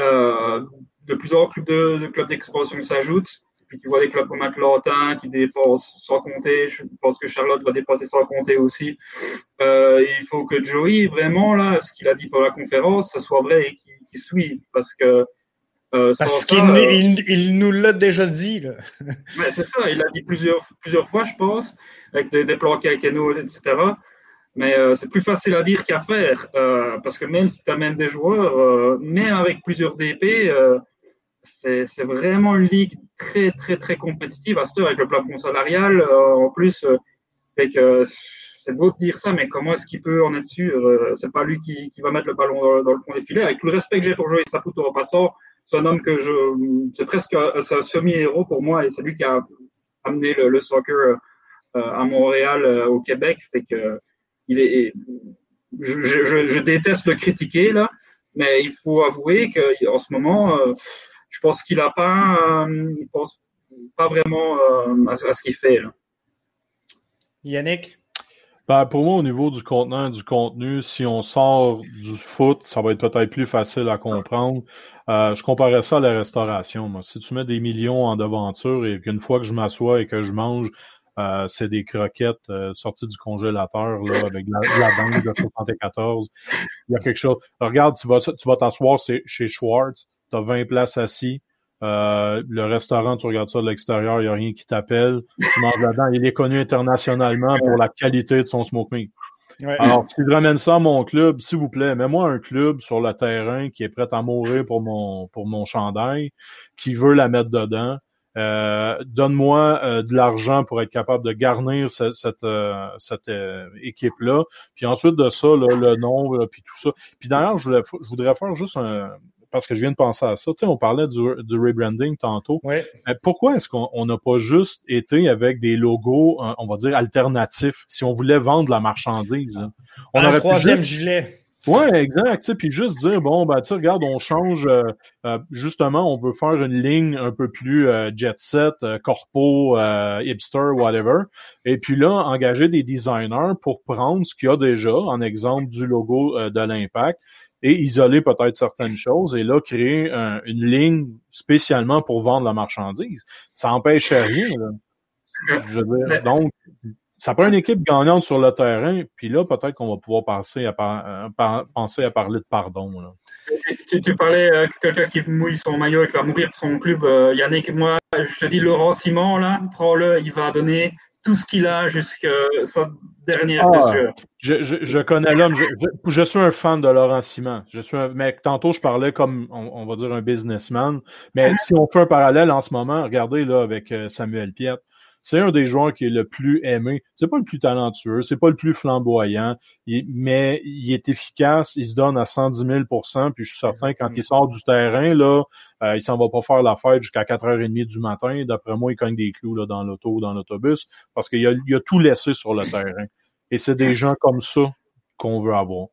euh, de plus en plus de, clubs d'expansion s'ajoutent. Puis tu vois des clubs comme Atlanta qui dépensent sans compter. Je pense que Charlotte va dépasser sans compter aussi. Euh, il faut que Joey, vraiment, là, ce qu'il a dit pour la conférence, ce soit vrai et qu'il suive. Parce que euh, Parce qu'il euh, il, nous l'a déjà dit. C'est ça, il l'a dit plusieurs, plusieurs fois, je pense, avec des, des plans Keno, etc. Mais euh, c'est plus facile à dire qu'à faire. Parce que même si tu amènes des joueurs, même avec plusieurs DP, c'est vraiment une ligue très, très, très compétitive à ce avec le plafond salarial. en plus, c'est beau de dire ça, mais comment est-ce qu'il peut en être sûr C'est pas lui qui, qui, va mettre le ballon dans, le fond des filets. Avec tout le respect que j'ai pour jouer Saputo en passant, c'est un homme que je, c'est presque un, semi-héros pour moi et c'est lui qui a amené le, soccer euh, à Montréal, euh, au Québec. Fait que il est, je, déteste le critiquer là, mais il faut avouer qu'en ce moment, euh, je pense qu'il a pas, il pense pas vraiment à, ce qu'il fait. Yannick? Ben, pour moi, au niveau du contenant du contenu, si on sort du foot, ça va être peut-être plus facile à comprendre. Euh, je comparais ça à la restauration. Moi. Si tu mets des millions en devanture et qu'une fois que je m'assois et que je mange, euh, c'est des croquettes euh, sorties du congélateur là, avec la, la bande de 74. Il y a quelque chose. regarde, tu vas tu vas t'asseoir chez Schwartz, tu as 20 places assis, euh, le restaurant, tu regardes ça de l'extérieur, il n'y a rien qui t'appelle. Tu manges là-dedans. Il est connu internationalement pour la qualité de son smoke meat. Alors, si je ramène ça à mon club, s'il vous plaît, mets-moi un club sur le terrain qui est prêt à mourir pour mon pour mon chandail, qui veut la mettre dedans. Euh, donne-moi euh, de l'argent pour être capable de garnir cette, cette, cette équipe-là. Puis ensuite de ça, le nombre, puis tout ça. Puis d'ailleurs, je, je voudrais faire juste un, parce que je viens de penser à ça. Tu sais, on parlait du, du rebranding tantôt. Oui. pourquoi est-ce qu'on n'a pas juste été avec des logos, euh, on va dire, alternatifs, si on voulait vendre la marchandise? Hein? On Un troisième gilet. Ouais, exact. Tu sais, puis juste dire bon, ben tu regarde, on change. Euh, euh, justement, on veut faire une ligne un peu plus jet set, corpo, hipster, whatever. Et puis là, engager des designers pour prendre ce qu'il y a déjà, en exemple du logo de l'impact, et isoler peut-être certaines choses et là créer une ligne spécialement pour vendre la marchandise. Ça empêche rien. Je veux dire, donc, ça prend une équipe gagnante sur le terrain, puis là, peut-être qu'on va pouvoir penser à, euh, penser à parler de pardon. Tu, parlais euh, quelqu'un qui mouille son maillot et qui va mourir pour son club. Euh, Yannick, moi, je te dis, Laurent Simon, là, prends-le, il va donner tout ce qu'il a jusqu'à sa dernière ah, blessure. Je, je, je connais l'homme. Je, je, suis un fan de Laurent Simon. Je suis un, mais tantôt, je parlais comme, on, va dire, un businessman. Mais si on fait un parallèle en ce moment, regardez là avec euh, Samuel Piet. C'est un des joueurs qui est le plus aimé. C'est pas le plus talentueux, c'est pas le plus flamboyant, mais il est efficace, il se donne à 110 000% puis je suis certain quand il sort du terrain, là, euh, il s'en va pas faire la fête jusqu'à 4h30 du matin. D'après moi, il cogne des clous là, dans l'auto ou dans l'autobus parce qu'il a, il a tout laissé sur le terrain. Et c'est des gens comme ça qu'on veut avoir.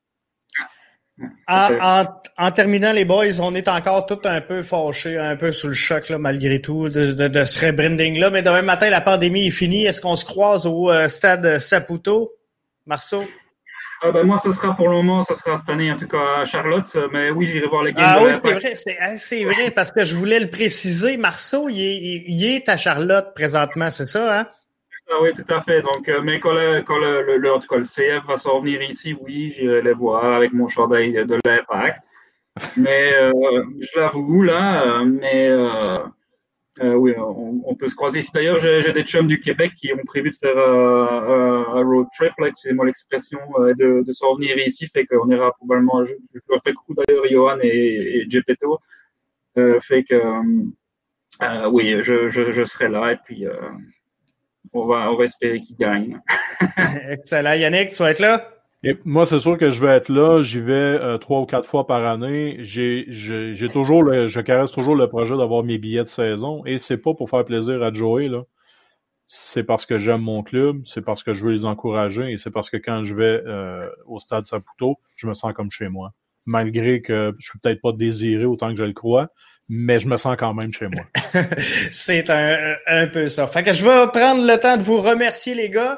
En, en, terminant, les boys, on est encore tout un peu fâchés, un peu sous le choc, là, malgré tout, de, de, de ce rebranding-là. Mais demain matin, la pandémie est finie. Est-ce qu'on se croise au euh, stade Saputo? Marceau? Ah ben moi, ce sera pour le moment, ce sera cette année, en tout cas, à Charlotte. Mais oui, j'irai voir les games. Ah oui, c'est vrai, c'est, hein, c'est vrai, parce que je voulais le préciser. Marceau, il est, il est à Charlotte présentement, c'est ça, hein? Ah oui, tout à fait. Donc, euh, mais quand, le, quand le, le, le CF va s'en venir ici, oui, j'irai les voir avec mon chandail de l'impact. Mais euh, je l'avoue, là, euh, mais oui, on, peut se croiser. D'ailleurs, j'ai des chums du Québec qui ont prévu de faire un road trip, excusez-moi l'expression, de, de s'en venir ici. Fait qu'on ira probablement, je, je leur fais coucou d'ailleurs, Johan et, et Gepetto. fait que, oui, je, je, je, serai là et puis on va, on va espérer qu'il gagne. Excellent. Yannick, tu vas être là? Et moi, c'est sûr que je vais être là. J'y vais euh, trois ou quatre fois par année. J'ai, j'ai, toujours le, je caresse toujours le projet d'avoir mes billets de saison. Et c'est pas pour faire plaisir à Joey, là. C'est parce que j'aime mon club, c'est parce que je veux les encourager et c'est parce que quand je vais euh, au stade Saputo, je me sens comme chez moi. Malgré que je suis peut-être pas désiré autant que je le crois, mais je me sens quand même chez moi. c'est un, un, peu ça. Fait que je vais prendre le temps de vous remercier, les gars,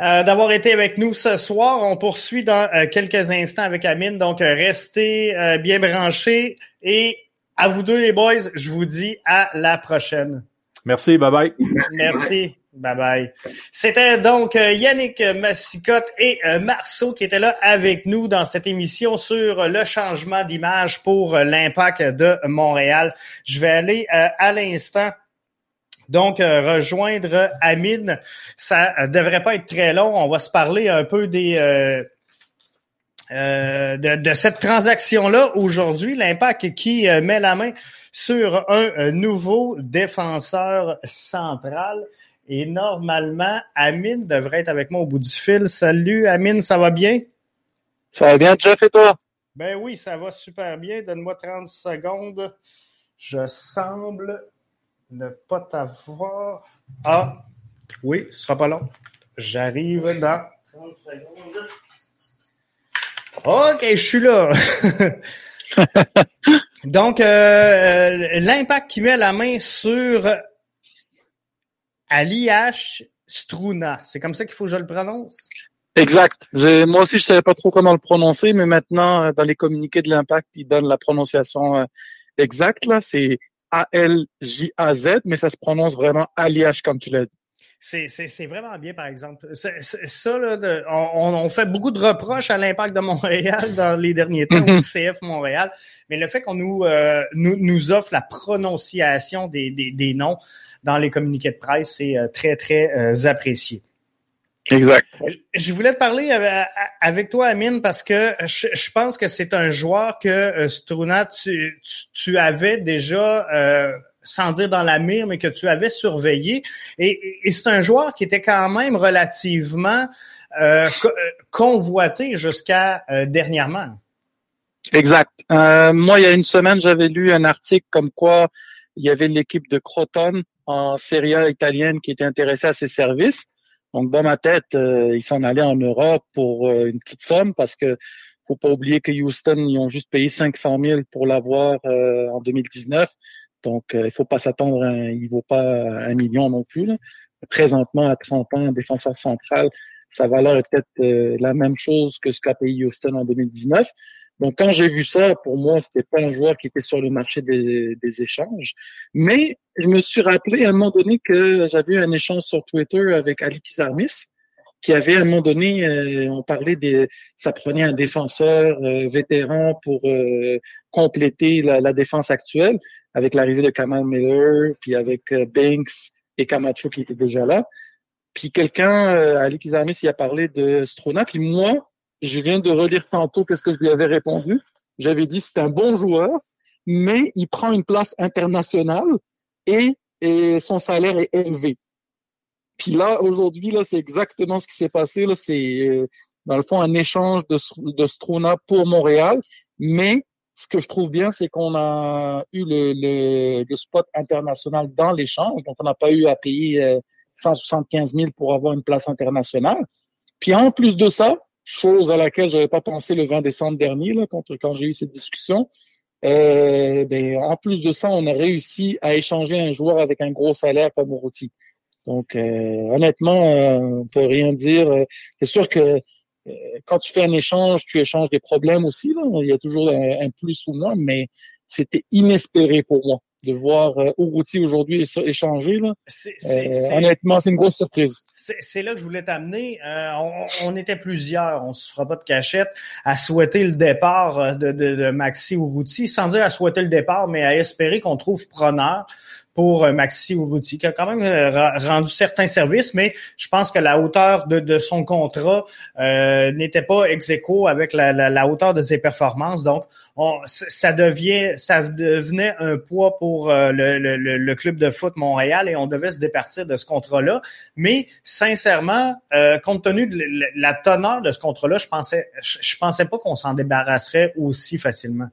euh, d'avoir été avec nous ce soir. On poursuit dans euh, quelques instants avec Amine, donc euh, restez euh, bien branchés. Et à vous deux, les boys, je vous dis à la prochaine. Merci, bye bye. Merci. Bye bye. C'était donc euh, Yannick Massicotte et euh, Marceau qui étaient là avec nous dans cette émission sur le changement d'image pour l'impact de Montréal. Je vais aller euh, à l'instant donc, rejoindre Amine, ça devrait pas être très long. On va se parler un peu des de, de, cette transaction-là aujourd'hui. L'impact qui met la main sur un nouveau défenseur central. Et normalement, Amine devrait être avec moi au bout du fil. Salut Amine, ça va bien? Ça va bien, Jeff, et toi? Ben oui, ça va super bien. Donne-moi 30 secondes. Je semble ne pas t'avoir. Ah, oui, ce sera pas long. J'arrive dans 30 secondes. OK, je suis là. Donc, euh, l'impact qui met la main sur Aliash Struna. C'est comme ça qu'il faut que je le prononce? Exact. Moi aussi, je savais pas trop comment le prononcer, mais maintenant, euh, dans les communiqués de l'impact, ils donnent la prononciation euh, exacte. Là, c'est A-L-J-A-Z, mais ça se prononce vraiment Aliash, comme tu l'as dit. C'est vraiment bien, par exemple. ça, là, de, on, on, fait beaucoup de reproches à l'impact de Montréal dans les derniers temps, au CF Montréal, mais le fait qu'on nous, euh, nous, nous offre la prononciation des, des, des noms, dans les communiqués de presse. C'est euh, très, très euh, apprécié. Exact. Je voulais te parler avec toi, Amine, parce que je pense que c'est un joueur que Struna, tu, tu, avais déjà, sans dire dans la mire, mais que tu avais surveillé. Et, c'est un joueur qui était quand même relativement convoité jusqu'à dernièrement. Exact. moi, il y a une semaine, j'avais lu un article comme quoi il y avait l'équipe de Croton en Serie A italienne qui était intéressé à ses services. Donc dans ma tête, euh, il s'en allait en Europe pour euh, une petite somme parce que faut pas oublier que Houston ils ont juste payé 500 000 pour l'avoir euh, en 2019. Donc il faut pas s'attendre, il vaut pas un million non plus. Présentement à 30 ans, un défenseur central, sa valeur est peut-être la même chose que ce qu'a payé Houston en 2019. Donc, quand j'ai vu ça, pour moi, c'était pas un joueur qui était sur le marché des, échanges. Mais je me suis rappelé à un moment donné que j'avais eu un échange sur Twitter avec Ali Kizarmis, qui avait à un moment donné, euh, on parlait des, ça prenait un défenseur euh, vétéran pour euh, compléter la, défense actuelle, avec l'arrivée de Kamal Miller, puis avec Banks et Camacho qui étaient déjà là. Puis quelqu'un, Ali Kizarmis, il a parlé de Strona, puis moi, je viens de relire tantôt qu'est-ce que je lui avais répondu. J'avais dit c'est un bon joueur, mais il prend une place internationale et, son salaire est élevé. Puis là, aujourd'hui, là, c'est exactement ce qui s'est passé. Là, c'est euh, dans le fond un échange de, de Struna pour Montréal. Mais ce que je trouve bien, c'est qu'on a eu le, le, le, spot international dans l'échange. Donc, on n'a pas eu à payer 175 euh, 000 pour avoir une place internationale. Puis en plus de ça, chose à laquelle j'avais pas pensé le 20 décembre dernier, là, quand, quand j'ai eu cette discussion, euh, ben, en plus de ça, on a réussi à échanger un joueur avec un gros salaire comme Moruti. Donc, euh, honnêtement, euh, on peut rien dire. C'est sûr que euh, quand tu fais un échange, tu échanges des problèmes aussi. Là. Il y a toujours un, plus ou moins, mais c'était inespéré pour moi de voir euh, aujourd'hui échanger. Là. Euh, honnêtement, c'est une grosse surprise. C'est là que je voulais t'amener. Euh, on, était plusieurs, on se fera pas de cachette, à souhaiter le départ de, de, de Maxi Urruti, sans dire à souhaiter le départ, mais à espérer qu'on trouve preneur pour euh, Maxi Urruti, qui a quand même euh, rendu certains services, mais je pense que la hauteur de, son contrat euh, n'était pas ex avec la, hauteur de ses performances. Donc, ça devient, ça devenait un poids pour le, club de foot Montréal et on devait se départir de ce contrat-là. Mais sincèrement, compte tenu de la teneur de ce contrat-là, je pensais, je pensais pas qu'on s'en débarrasserait aussi facilement.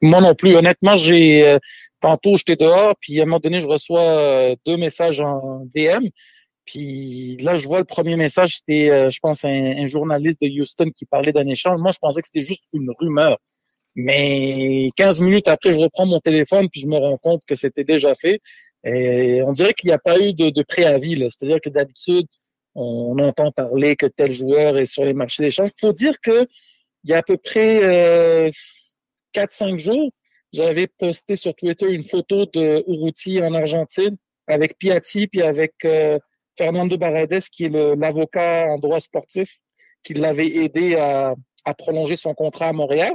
Moi non plus. Honnêtement, j'ai tantôt j'étais dehors, puis à un moment donné, je reçois euh, deux messages en DM. Puis là, je vois le premier message, c'était, euh, je pense, un, journaliste de Houston qui parlait d'un échange. Moi, je pensais que c'était juste une rumeur. Mais 15 minutes après, je reprends mon téléphone, puis je me rends compte que c'était déjà fait. Et on dirait qu'il n'y a pas eu de, de préavis. C'est-à-dire que d'habitude, on entend parler que tel joueur est sur les marchés d'échange. Il faut dire que il y a à peu près euh, 4-5 jours, j'avais posté sur Twitter une photo de Urruti en Argentine avec Piatti puis avec euh, Fernando Barrades qui est l'avocat en droit sportif qui l'avait aidé à, à, prolonger son contrat à Montréal.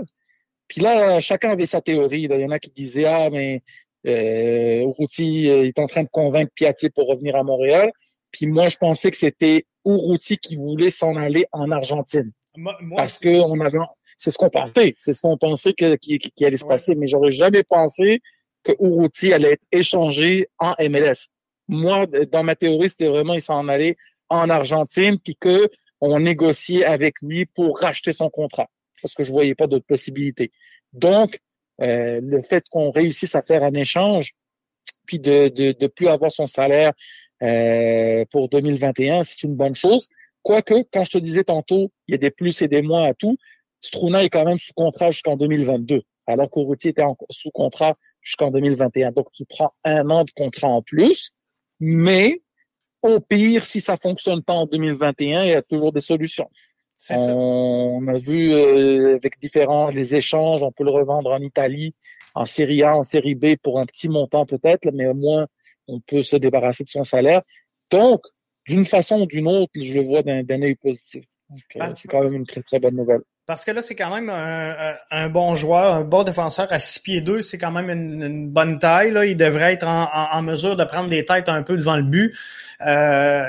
Puis là, chacun avait sa théorie. Il y en a qui disaient ah mais euh, Urruti euh, est en train de convaincre Piatti pour revenir à Montréal. Puis moi, je pensais que c'était Urruti qui voulait s'en aller en Argentine. parce que on avait c'est ce qu'on pensait. C'est ce qu'on pensait que, qui, allait se passer. Mais j'aurais jamais pensé que Urruti allait être échangé en MLS. Moi, dans ma théorie, c'était vraiment il s'en allait en Argentine, puis que on négociait avec lui pour racheter son contrat, parce que je voyais pas d'autres possibilités. Donc, euh, le fait qu'on réussisse à faire un échange, puis de de, de plus avoir son salaire euh, pour 2021, c'est une bonne chose. Quoique, quand je te disais tantôt, il y a des plus et des moins à tout, Struna est quand même sous contrat jusqu'en 2022, alors qu'Urruti était sous contrat jusqu'en 2021. Donc, tu prends un an de contrat en plus, mais au pire, si ça fonctionne pas en 2021, il y a toujours des solutions. On a vu euh, avec différents les échanges, on peut le revendre en Italie, en Série A, en Série B pour un petit montant peut-être, mais au moins on peut se débarrasser de son salaire. Donc, d'une façon ou d'une autre, je le vois d'un œil positif. Euh, ah. c'est quand même une très très bonne nouvelle. Parce que là, c'est quand même un, bon joueur, un bon défenseur à 6 pieds 2, c'est quand même une, bonne taille. Là. Il devrait être en, mesure de prendre des têtes un peu devant le but. Euh,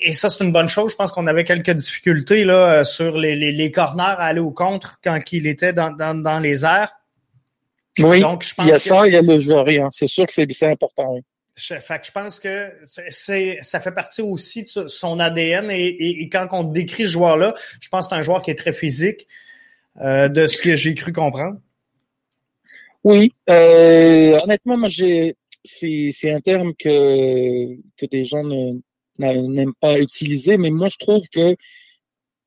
et, ça, c'est une bonne chose. Je pense qu'on avait quelques difficultés là sur les, les, corners à aller au contre quand il était dans, dans, les airs. Oui, Donc, je pense il y a ça, il y a le joueur. Hein. C'est sûr que c'est important. Oui. Fait que je pense que c'est ça fait partie aussi de son ADN et, quand on décrit ce joueur-là, je pense que c'est un joueur qui est très physique, euh, de ce que j'ai cru comprendre. Oui, euh, honnêtement, moi j'ai c'est un terme que que des gens n'aiment pas utiliser, mais moi je trouve que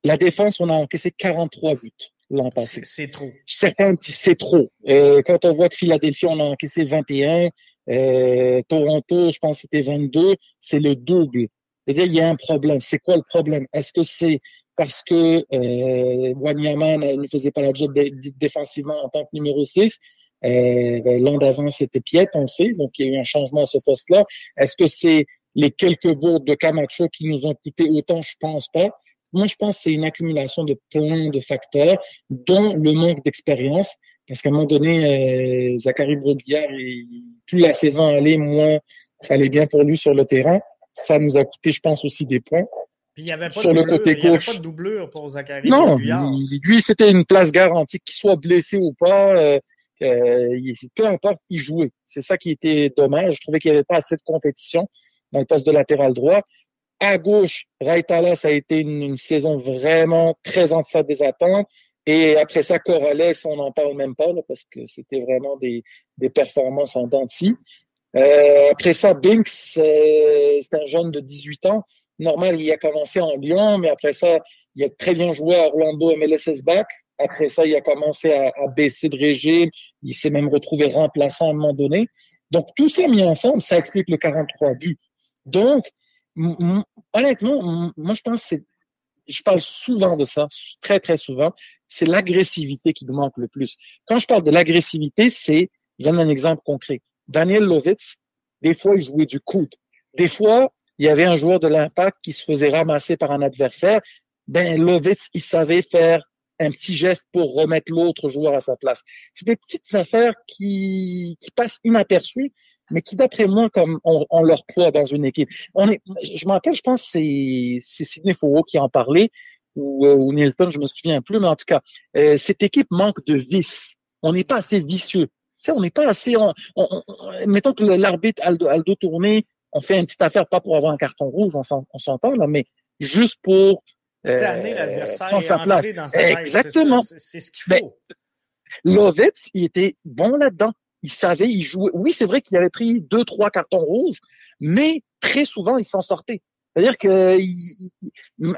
la défense, on a encaissé 43 buts l'an passé. C'est trop. Certains c'est trop. Euh, quand on voit que Philadelphie, on a encaissé 21, euh, Toronto, je pense c'était 22, c'est le double. C'est-à-dire, il y a un problème. C'est quoi le problème? Est-ce que c'est parce que euh, Wanyama ne faisait pas la job défensivement en tant que numéro 6? Euh, ben, L'an d'avant, c'était Piet, on sait, donc il y a eu un changement à ce poste-là. Est-ce que c'est les quelques bourdes de Camacho qui nous ont coûté autant? Je pense pas. Moi, je pense que c'est une accumulation de plein de facteurs, dont le manque d'expérience. Parce qu'à un moment donné, euh, Zachary Broguillard, plus la saison allait, moins ça allait bien pour lui sur le terrain. Ça nous a coûté, je pense, aussi des points. il n'y avait pas sur de le côté gauche. Il n'y avait pas de doublure pour Zachary Non, lui, c'était une place garantie, qu'il soit blessé ou pas. Euh, euh, peu importe, il jouait. C'est ça qui était dommage. Je trouvais qu'il n'y avait pas assez de compétition dans le poste de latéral droit. À gauche, Raitala, ça a été une, saison vraiment très en deçà des attentes. Et après ça, Corrales, on n'en parle même pas parce que c'était vraiment des, des performances en dents euh, après ça, Binks, euh, c'est un jeune de 18 ans. Normal, il a commencé en Lyon, mais après ça, il a très bien joué à Orlando MLSS back. Après ça, il a commencé à, à baisser de régime. Il s'est même retrouvé remplaçant à un moment donné. Donc, tout ça mis ensemble, ça explique le 43 buts. Donc, honnêtement, moi, je pense que je parle souvent de ça, très, très souvent, c'est l'agressivité qui nous manque le plus. Quand je parle de l'agressivité, c'est, je donne un exemple concret. Daniel Lovitz, des fois, il jouait du coude. Des fois, il y avait un joueur de l'impact qui se faisait ramasser par un adversaire. Ben, Lovitz, il savait faire un petit geste pour remettre l'autre joueur à sa place. C'est des petites affaires qui, qui passent inaperçues, mais qui, d'après moi, comme on, leur poids dans une équipe. On est, je me rappelle, je pense, c'est, c'est Sidney Foucault qui en parlait, ou, euh, ou Nilton, je me souviens plus, mais en tout cas, euh, cette équipe manque de vice. On n'est pas assez vicieux. Tu sais, on n'est pas assez. On, mettons que l'arbitre a le dos tourné, on fait une petite affaire, pas pour avoir un carton rouge, on s'entend là, mais juste pour euh, l'adversaire et sa place. Dans sa Exactement. C'est ce qu'il faut. Lovitz, il était bon là-dedans. Il savait, il jouait. Oui, c'est vrai qu'il avait pris deux, trois cartons rouges, mais très souvent, il s'en sortait. C'est-à-dire qu'à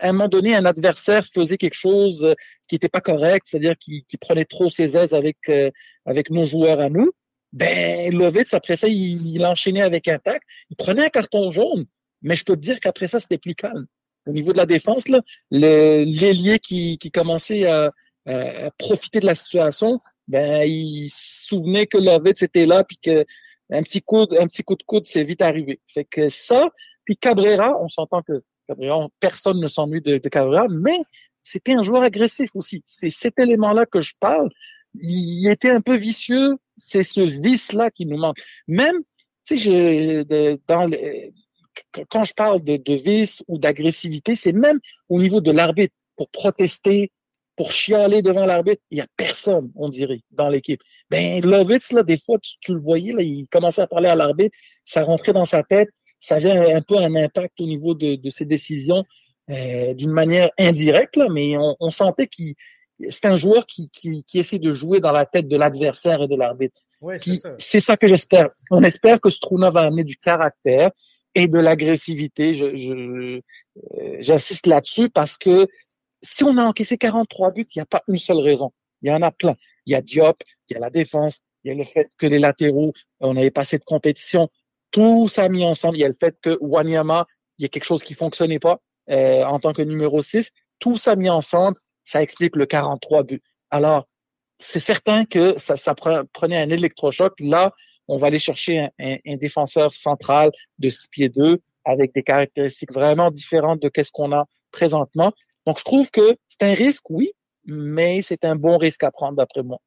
un moment donné, un adversaire faisait quelque chose euh, qui n'était pas correct, c'est-à-dire qu'il prenait trop ses aises avec euh, avec nos joueurs à nous. Ben, Lovitz, après ça, il, il enchaînait avec un tac. Il prenait un carton jaune, mais je peux te dire qu'après ça, c'était plus calme. Au niveau de la défense, l'ailier qui, qui commençait à, à, profiter de la situation, ben, il se souvenait que Lovitz était là, puis que un petit coup, un petit coup de coude, c'est vite arrivé. Fait que ça, puis Cabrera, on s'entend que Cabrera, personne ne s'ennuie de, de, Cabrera, mais c'était un joueur agressif aussi. C'est cet élément-là que je parle. Il était un peu vicieux. C'est ce vice-là qui nous manque. Même, tu je, dans les, quand je parle de, de vice ou d'agressivité, c'est même au niveau de l'arbitre pour protester, pour chialer devant l'arbitre. Il y a personne, on dirait, dans l'équipe. Ben, Lovitz, là, des fois, tu, le voyais, là, il commençait à parler à l'arbitre, ça rentrait dans sa tête, ça avait un peu un impact au niveau de, de ses décisions euh, d'une manière indirecte, là, mais on, on sentait qu'il c'est un joueur qui, qui, qui, essaie de jouer dans la tête de l'adversaire et de l'arbitre. Oui, c'est ça. Ça que j'espère. On espère que Struna va amener du caractère et de l'agressivité. Je, je, euh, j'insiste là-dessus parce que si on a encaissé 43 buts, il n'y a pas une seule raison. Il y en a plein. Il y a Diop, il y a la défense, il y a le fait que les latéraux, on avait passé de compétition. Tout ça mis ensemble. Il y a le fait que Wanyama, il y a quelque chose qui fonctionnait pas euh, en tant que numéro 6. Tout ça mis ensemble, ça explique le 43 buts. Alors, c'est certain que ça, ça prenait un électrochoc. Là, on va aller chercher un, un, défenseur central de 6 pieds 2 avec des caractéristiques vraiment différentes de qu'est-ce qu'on a présentement. Donc, je trouve que c'est un risque, oui, mais c'est un bon risque à prendre d'après moi.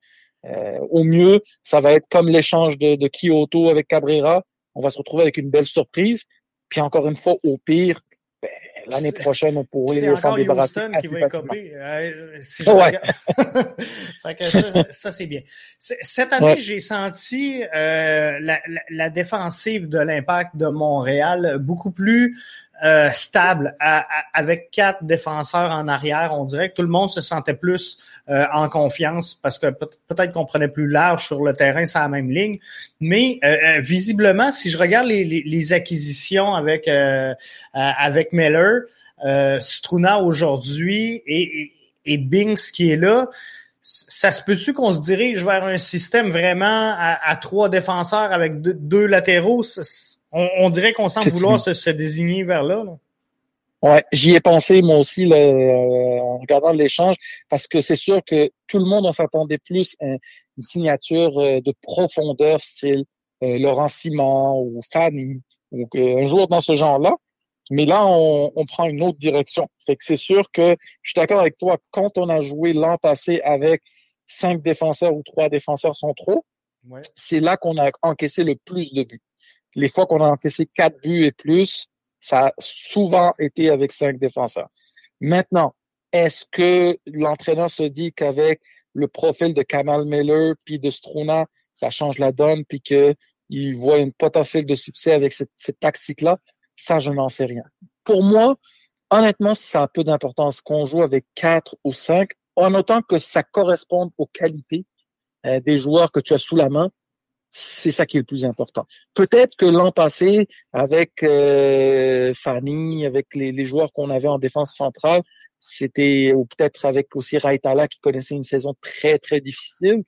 Euh, au mieux, ça va être comme l'échange de, de Kyoto avec Cabrera. On va se retrouver avec une belle surprise. Puis encore une fois, au pire, ben, l'année prochaine, on pourrait s'en débarrasser. C'est qui va écoper. Euh, si ouais. ça, ça c'est bien. Cette année, ouais. j'ai senti euh, la, la, la, défensive de l'impact de Montréal beaucoup plus euh, stable à, à, avec quatre défenseurs en arrière. On dirait que tout le monde se sentait plus euh, en confiance parce que peut-être qu'on prenait plus large sur le terrain sur la même ligne. Mais euh, euh visiblement, si je regarde les, les, les acquisitions avec euh, avec Miller, Struna aujourd'hui et, et, Binks qui est là, ça se peut-tu qu'on se dirige vers un système vraiment à, trois défenseurs avec deux latéraux? On, on dirait qu'on semble vouloir se, se, désigner vers là. là. Ouais, j'y ai pensé moi aussi là, euh, en regardant l'échange, parce que c'est sûr que tout le monde, on s'attendait plus à une signature euh, de profondeur, style euh, Laurent Simon ou Fanny, ou un joueur dans ce genre-là. Mais là, on, on, prend une autre direction. Fait que c'est sûr que je suis d'accord avec toi. Quand on a joué l'an passé avec cinq défenseurs ou trois défenseurs trop, ouais. c'est là qu'on a encaissé le plus de buts. Les fois qu'on a encaissé quatre buts et plus, ça a souvent été avec cinq défenseurs. Maintenant, est-ce que l'entraîneur se dit qu'avec le profil de Kamal Miller puis de Struna, ça change la donne puis qu'il voit une potentiel de succès avec cette, cette tactique-là? Ça, je n'en sais rien. pour moi, honnêtement, ça a peu d'importance qu'on joue avec quatre ou cinq, en autant que ça corresponde aux qualités euh, des joueurs que tu as sous la main. C'est ça qui est le plus important. Peut-être que l'an passé, avec euh, Fanny, avec les, les joueurs qu'on avait en défense centrale, c'était ou peut-être avec aussi Raitala qui connaissait une saison très très difficile.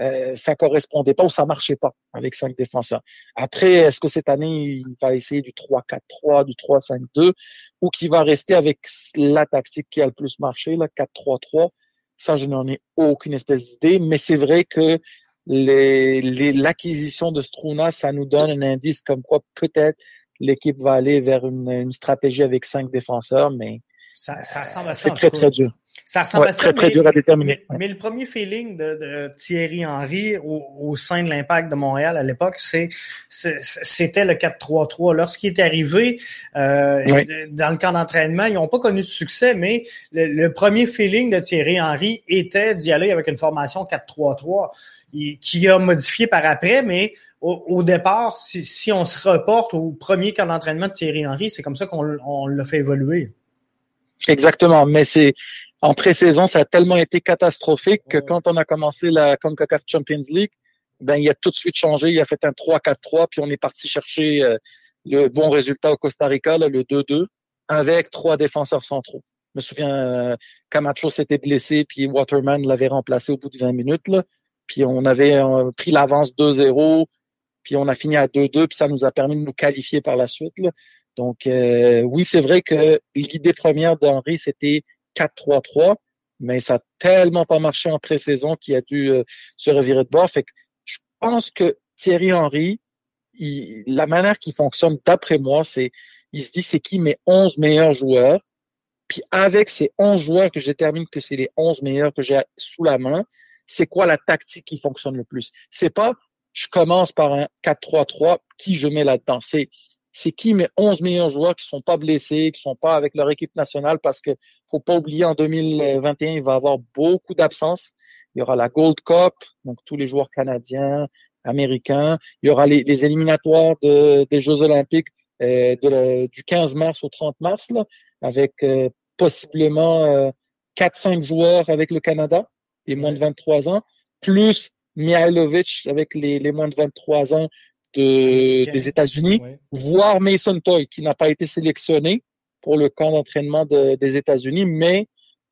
Euh, ça correspondait pas ou ça marchait pas avec cinq défenseurs. Après, est-ce que cette année, il va essayer du 3-4-3, du 3-5-2 ou qu'il va rester avec la tactique qui a le plus marché, la 4-3-3? Ça, je n'en ai aucune espèce d'idée, mais c'est vrai que l'acquisition les, de Struna, ça nous donne un indice comme quoi peut-être l'équipe va aller vers une, une, stratégie avec cinq défenseurs, mais ça, ça ressemble à ça. C'est très, très dur. Ça ressemble ouais, à ça. Très, très mais, dur à déterminer. Mais, mais le premier feeling de, de Thierry Henry au, au, sein de l'Impact de Montréal à l'époque, c'est c'était le 4-3-3. Lorsqu'il est arrivé euh, oui. dans le camp d'entraînement, ils n'ont pas connu de succès, mais le, le, premier feeling de Thierry Henry était d'y aller avec une formation 4-3-3 qui a modifié par après, mais au, au départ, si, si, on se reporte au premier camp d'entraînement de Thierry Henry, c'est comme ça qu'on on l'a fait évoluer. Exactement, mais c'est en pré-saison, ça a tellement été catastrophique que quand on a commencé la CONCACAF Champions League, ben il a tout de suite changé, il a fait un 3-4-3, puis on est parti chercher euh, le bon résultat au Costa Rica, là, le 2-2, avec trois défenseurs centraux. Je me souviens, euh, Camacho s'était blessé, puis Waterman l'avait remplacé au bout de 20 minutes, là, puis on avait euh, pris l'avance 2-0, puis on a fini à 2-2, puis ça nous a permis de nous qualifier par la suite. Là. Donc euh, oui, c'est vrai que l'idée première d'Henri, c'était 4-3-3, mais ça a tellement pas marché en pré-saison qu'il a dû euh, se revirer de bord. Fait que je pense que Thierry Henry, il, la manière qu'il fonctionne, d'après moi, c'est il se dit c'est qui mes 11 meilleurs joueurs. Puis avec ces 11 joueurs que je détermine que c'est les 11 meilleurs que j'ai sous la main, c'est quoi la tactique qui fonctionne le plus? C'est pas je commence par un 4-3-3, qui je mets là-dedans? C'est c'est qui mes 11 meilleurs joueurs qui sont pas blessés, qui sont pas avec leur équipe nationale? Parce que faut pas oublier en 2021, il va y avoir beaucoup d'absences. Il y aura la Gold Cup, donc tous les joueurs canadiens, américains. Il y aura les, les éliminatoires de, des Jeux olympiques euh, de la, du 15 mars au 30 mars, là, avec euh, possiblement euh, 4-5 joueurs avec le Canada, les moins de 23 ans, plus Mihailovic avec les, les moins de 23 ans de, des États-Unis, ouais. voire Mason Toy, qui n'a pas été sélectionné pour le camp d'entraînement de, des États-Unis, mais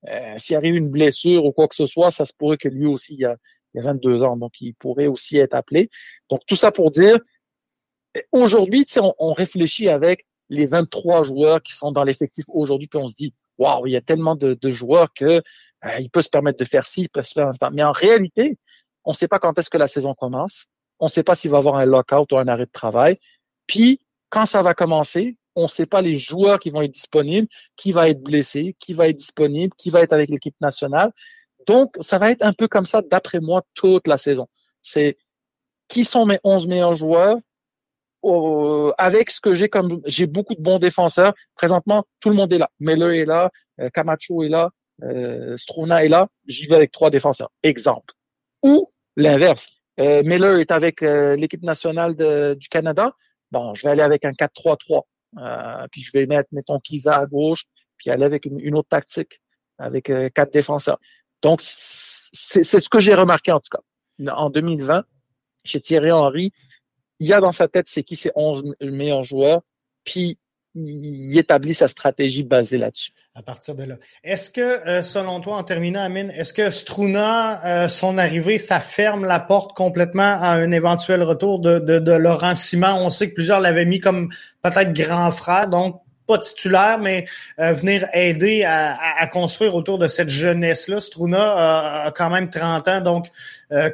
euh, s'il arrive une blessure ou quoi que ce soit, ça se pourrait que lui aussi, il a, il a 22 ans, donc il pourrait aussi être appelé. Donc tout ça pour dire, aujourd'hui, on, on réfléchit avec les 23 joueurs qui sont dans l'effectif aujourd'hui, puis on se dit, waouh, il y a tellement de, de joueurs que euh, il peut se permettre de faire ci, il peut se faire Mais en réalité, on ne sait pas quand est-ce que la saison commence. On ne sait pas s'il va y avoir un lockout ou un arrêt de travail. Puis, quand ça va commencer, on ne sait pas les joueurs qui vont être disponibles, qui va être blessé, qui va être disponible, qui va être avec l'équipe nationale. Donc, ça va être un peu comme ça, d'après moi, toute la saison. C'est qui sont mes 11 meilleurs joueurs euh, avec ce que j'ai comme j'ai beaucoup de bons défenseurs. Présentement, tout le monde est là. Miller est là, euh, Camacho est là, euh, Struna est là. J'y vais avec trois défenseurs. Exemple. Ou l'inverse. Euh, Miller est avec euh, l'équipe nationale de, du Canada. Bon, je vais aller avec un 4-3-3. Euh, puis je vais mettre, mettons, Kiza à gauche, puis aller avec une, une autre tactique, avec euh, quatre défenseurs. Donc, c'est ce que j'ai remarqué en tout cas. En 2020, chez Thierry Henry, il y a dans sa tête c'est qui ses 11 meilleurs joueurs, puis il établit sa stratégie basée là-dessus à partir de là. Est-ce que, euh, selon toi, en terminant, Amine, est-ce que Struna, euh, son arrivée, ça ferme la porte complètement à un éventuel retour de, de, de Laurent Simon? On sait que plusieurs l'avaient mis comme peut-être grand frère, donc pas titulaire, mais euh, venir aider à, à, à, construire autour de cette jeunesse-là. Struna a quand même 30 ans, donc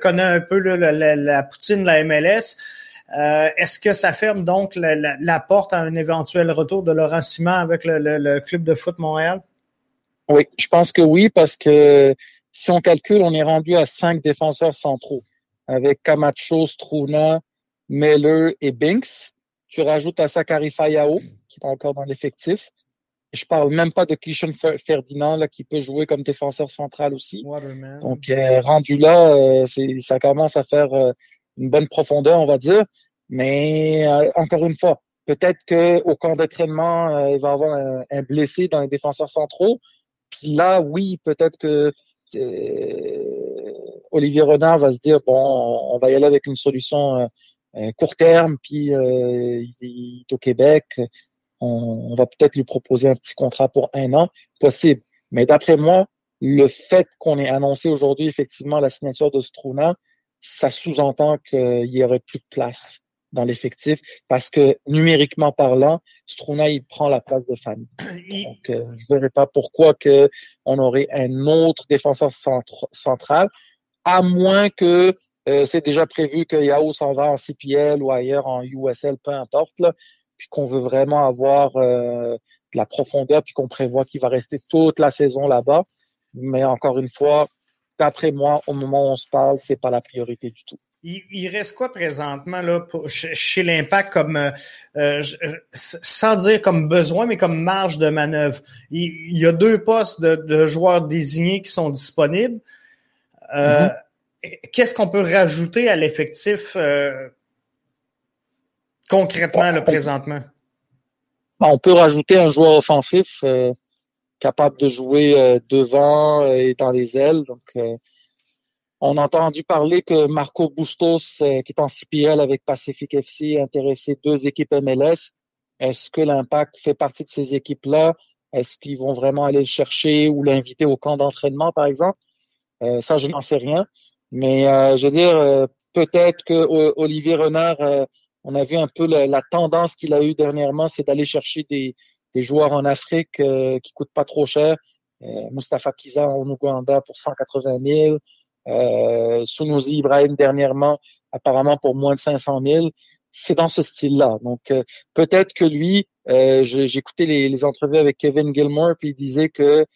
connaît un peu là, la, la, poutine la MLS. Euh, Est-ce que ça ferme donc la, la, la, porte à un éventuel retour de Laurent Simon avec le, le, le, club de foot Montréal? Oui, je pense que oui, parce que si on calcule, on est rendu à cinq défenseurs centraux avec Camacho, Struna, Meller et Binks. Tu rajoutes à ça Fayao, qui est encore dans l'effectif. Je parle même pas de Kishan Ferdinand là, qui peut jouer comme défenseur central aussi. Waterman. Donc euh, rendu là, euh, ça commence à faire euh, une bonne profondeur, on va dire. Mais euh, encore une fois, peut-être qu'au camp d'entraînement, il va avoir un, un, blessé dans les défenseurs centraux. Puis là, oui, peut-être que Olivier Renard va se dire bon, on va y aller avec une solution euh, court terme, puis euh, il est au Québec, on, va peut-être lui proposer un petit contrat pour un an, possible. Mais d'après moi, le fait qu'on ait annoncé aujourd'hui effectivement la signature de Struna, ça sous-entend qu'il y aurait plus de place dans l'effectif parce que numériquement parlant, Struna il prend la place de Fanny. Donc euh, je ne verrais pas pourquoi que on aurait un autre défenseur central à moins que euh, c'est déjà prévu que Yahoo s'en va en CPL ou ailleurs en USL, peu importe, là, puis qu'on veut vraiment avoir euh, de la profondeur, puis qu'on prévoit qu'il va rester toute la saison là-bas. Mais encore une fois, d'après moi, au moment où on se parle, c'est pas la priorité du tout. Il, reste quoi présentement là chez l'Impact comme euh, sans dire comme besoin, mais comme marge de manœuvre? Il, y a deux postes de, joueurs désignés qui sont disponibles. Mm-hmm qu'est-ce qu'on peut rajouter à l'effectif euh, concrètement, là, présentement? Ben, on peut rajouter un joueur offensif euh, capable de jouer euh, devant et dans les ailes. Donc, on a entendu parler que Marco Bustos, qui est en CPL avec Pacific FC, a intéressé deux équipes MLS. Est-ce que l'impact fait partie de ces équipes-là? Est-ce qu'ils vont vraiment aller le chercher ou l'inviter au camp d'entraînement, par exemple? ça, je n'en sais rien. Mais euh, je veux dire, euh, peut-être que Olivier Renard, euh, on a vu un peu la, tendance qu'il a eue dernièrement, c'est d'aller chercher des, des, joueurs en Afrique qui coûtent pas trop cher. Mustafa Kiza en Ouganda pour 180 000. Euh, Ibrahim dernièrement, apparemment pour moins de 500 000. C'est dans ce style-là. Donc peut-être que lui, euh, les, les, entrevues avec Kevin Gilmore, puis il disait que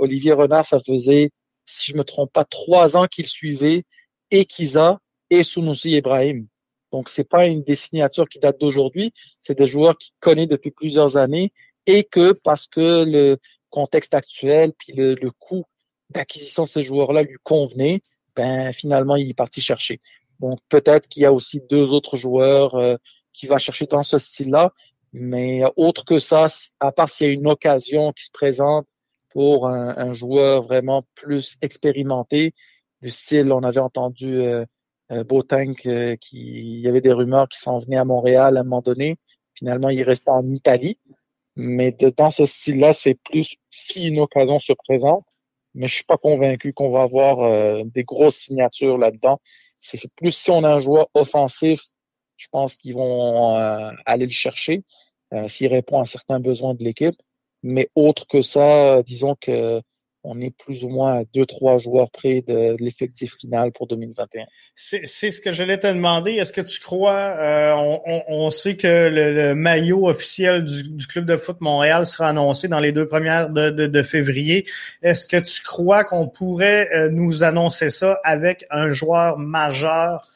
Olivier Renard, ça faisait si je me trompe pas, trois ans qu'il suivait et Kiza et Sunusi Ibrahim. Donc, c'est pas une des signatures qui date d'aujourd'hui, c'est des joueurs qu'il connaît depuis plusieurs années et que parce que le contexte actuel puis le, coût d'acquisition de ces joueurs-là lui convenait, ben finalement il est parti chercher. Donc peut-être qu'il y a aussi deux autres joueurs euh, qui va chercher dans ce style-là, mais autre que ça, à part s'il y a une occasion qui se présente pour un, joueur vraiment plus expérimenté, du style, on avait entendu euh Botank, euh, qui il y avait des rumeurs qui s'en venaient à Montréal à un moment donné. Finalement, il restait en Italie. Mais dans ce style-là, c'est plus si une occasion se présente. Mais je suis pas convaincu qu'on va avoir euh, des grosses signatures là-dedans. C'est plus si on a un joueur offensif, je pense qu'ils vont aller le chercher s'il répond à certains besoins de l'équipe. Mais autre que ça, disons que on est plus ou moins à deux, trois joueurs près de, l'effectif final pour 2021. C'est ce que j'allais te demander. Est-ce que tu crois, euh, on, on, sait que le, maillot officiel du, du, Club de foot Montréal sera annoncé dans les deux premières de, de, de février. Est-ce que tu crois qu'on pourrait euh, nous annoncer ça avec un joueur majeur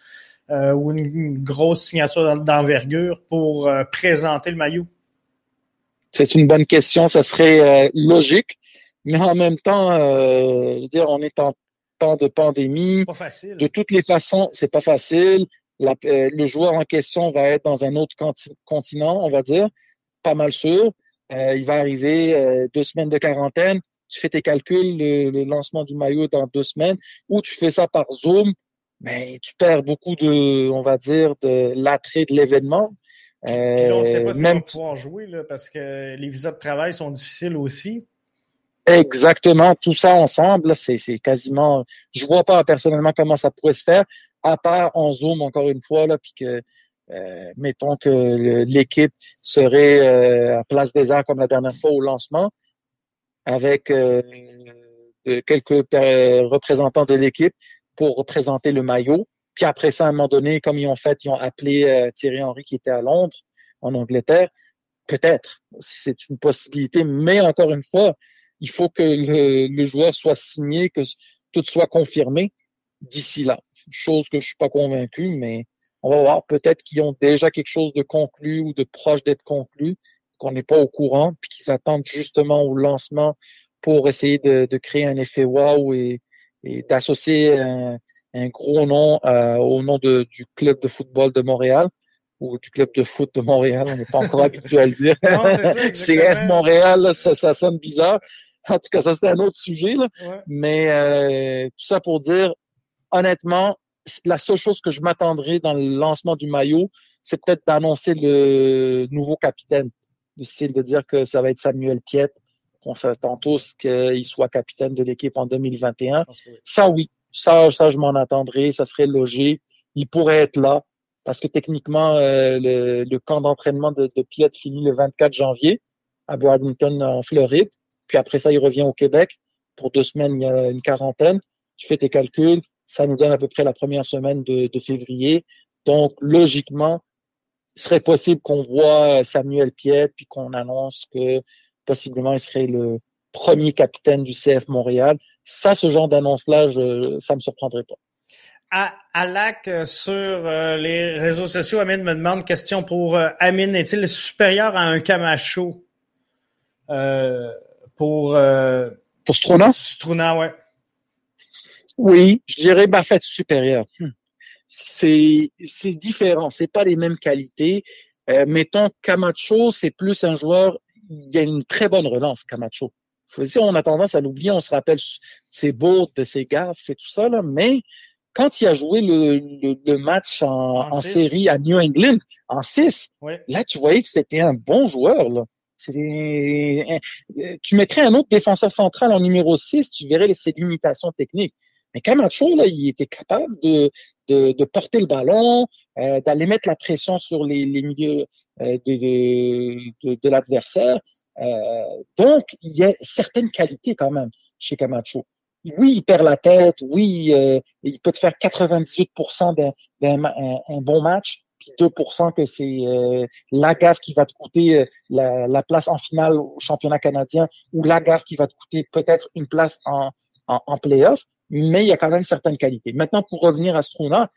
euh, ou une, grosse signature d'envergure pour présenter le maillot? C'est une bonne question, ça serait euh, logique, mais en même temps, euh, je veux dire, on est en temps de pandémie. Pas facile. De toutes les façons, c'est pas facile. La, euh, le joueur en question va être dans un autre continent, on va dire, pas mal sûr. Euh, il va arriver deux semaines de quarantaine. Tu fais tes calculs, le, lancement du maillot dans deux semaines, ou tu fais ça par Zoom, mais tu perds beaucoup de, on va dire, de l'attrait de l'événement. Euh, là, on ne sait pas si même... on va pouvoir jouer là, parce que les visas de travail sont difficiles aussi. Exactement, tout ça ensemble, c'est quasiment. Je vois pas personnellement comment ça pourrait se faire, à part en Zoom encore une fois là, puis que euh, mettons que l'équipe serait euh, à Place des Arts comme la dernière fois au lancement, avec euh, quelques représentants de l'équipe pour représenter le maillot. Puis après ça, à un moment donné, comme ils ont fait, ils ont appelé euh, Thierry Henry qui était à Londres, en Angleterre. Peut-être, c'est une possibilité, mais encore une fois, il faut que le, joueur soit signé, que tout soit confirmé d'ici là. Chose que je suis pas convaincu, mais on va voir. Peut-être qu'ils ont déjà quelque chose de conclu ou de proche d'être conclu, qu'on n'est pas au courant, puis qu'ils attendent justement au lancement pour essayer de, créer un effet wow et, et d'associer un, un gros nom euh, au nom de, du club de football de Montréal. ou du club de foot de Montréal. On n'est pas encore habitué à le dire. c'est CF Montréal, ça, ça sonne bizarre. En tout cas, ça c'est un autre sujet. Là. Mais euh, tout ça pour dire, honnêtement, la seule chose que je m'attendrais dans le lancement du maillot, c'est peut-être d'annoncer le nouveau capitaine. Du style de dire que ça va être Samuel Piet, qu'on s'attend tous qu'il soit capitaine de l'équipe en 2021. Ça, oui. Ça, ça, je m'en attendrais. Ça serait logique. Il pourrait être là parce que techniquement, euh, le, le, camp d'entraînement de, de Piet finit le 24 janvier à Bradenton, en Floride. Puis après ça, il revient au Québec. Pour deux semaines, il y a une quarantaine. Tu fais tes calculs. Ça nous donne à peu près la première semaine de, février. Donc, logiquement, il serait possible qu'on voit Samuel Piet, puis qu'on annonce que possiblement il serait le premier capitaine du CF Montréal. Ça, ce genre d'annonce-là, ça me surprendrait pas. À, LAC, euh, sur euh, les réseaux sociaux, Amine me demande question pour euh, Amine. Est-il supérieur à un Camacho? Euh, pour pour Strona? Strona, ouais. Oui, je dirais Baffett supérieur. Hmm. C'est c'est différent, c'est pas les mêmes qualités. mettons Camacho, c'est plus un joueur. Il y a une très bonne relance, Camacho. On a tendance à l'oublier, on se rappelle ses bourdes, ses gaffes et tout ça là, mais quand il a joué le, le, match en, en, série à New England, en 6, là, tu voyais que c'était un bon joueur. Là. Tu mettrais un autre défenseur central en numéro 6, tu verrais ses limitations techniques. Mais Camacho, là, il était capable de, de, de porter le ballon, euh, d'aller mettre la pression sur les, les milieux euh, de, de, de l'adversaire. Euh, donc, il y a certaines qualités quand même chez Camacho oui, il perd la tête, oui, euh, il peut te faire 98% d'un un, bon match, puis 2% que c'est euh, la gaffe qui va te coûter euh, la, la, place en finale au championnat canadien ou la gaffe qui va te coûter peut-être une place en, en, en playoff, mais il y a quand même certaines qualités. Maintenant, pour revenir à Struna,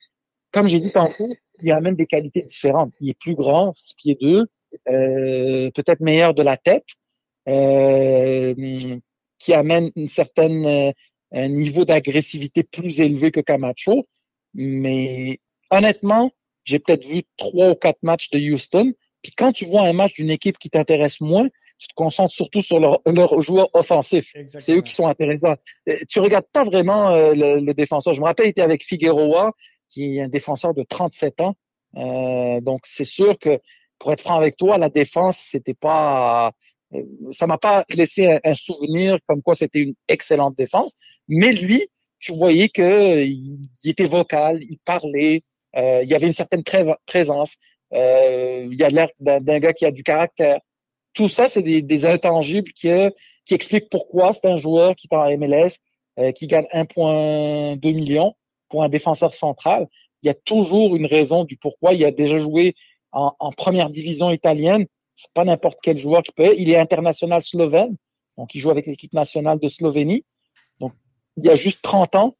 comme j'ai dit tantôt, il amène des qualités différentes. Il est plus grand, 6 pieds 2, euh, peut-être meilleur de la tête, euh, qui amène une certaine un niveau d'agressivité plus élevé que Camacho. Mais honnêtement, j'ai peut-être vu trois ou quatre matchs de Houston. Puis quand tu vois un match d'une équipe qui t'intéresse moins, tu te concentres surtout sur leurs leur joueurs offensifs. C'est eux qui sont intéressants. Euh, tu regardes pas vraiment euh, le, défenseur. Je me rappelle, il était avec Figueroa, qui est un défenseur de 37 ans. Euh, donc c'est sûr que pour être franc avec toi, la défense, c'était pas ça m'a pas laissé un, souvenir comme quoi c'était une excellente défense. Mais lui, tu voyais que il, était vocal, il parlait, euh, il y avait une certaine présence. Euh, il y a l'air d'un gars qui a du caractère. Tout ça, c'est des, des, intangibles qui, qui expliquent pourquoi c'est un joueur qui est en MLS, euh, qui gagne 1,2 million pour un défenseur central. Il y a toujours une raison du pourquoi. Il a déjà joué en, en première division italienne c'est pas n'importe quel joueur qui peut. Il est international slovène, donc il joue avec l'équipe nationale de Slovénie. Donc il y a juste 30 ans,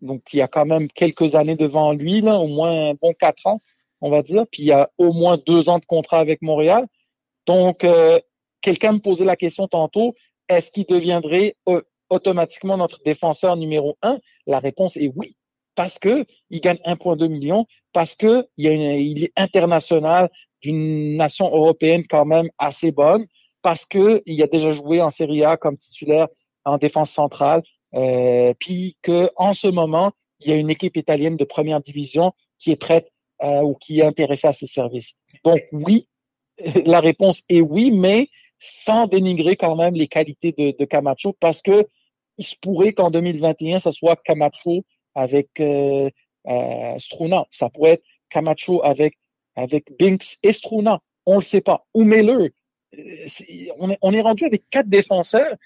donc il y a quand même quelques années devant lui, là, au moins bon quatre ans, on va dire. Puis il y a au moins deux ans de contrat avec Montréal. Donc euh, quelqu'un me posait la question tantôt, est-ce qu'il deviendrait euh, automatiquement notre défenseur numéro un? La réponse est oui parce que il gagne 1,2 million, parce que il, il est international, d'une nation européenne quand même assez bonne parce que il a déjà joué en Serie A comme titulaire en défense centrale, euh, puis que en ce moment il y a une équipe italienne de première division qui est prête euh, ou qui est intéressée à ses services. Donc oui, la réponse est oui, mais sans dénigrer quand même les qualités de, de Camacho parce que il se pourrait qu'en 2021 ça soit Camacho avec euh, euh, Struna, ça pourrait être Camacho avec avec Binks et Struna, on le sait pas. Ou Miller. Euh, on est, on est rendu avec quatre défenseurs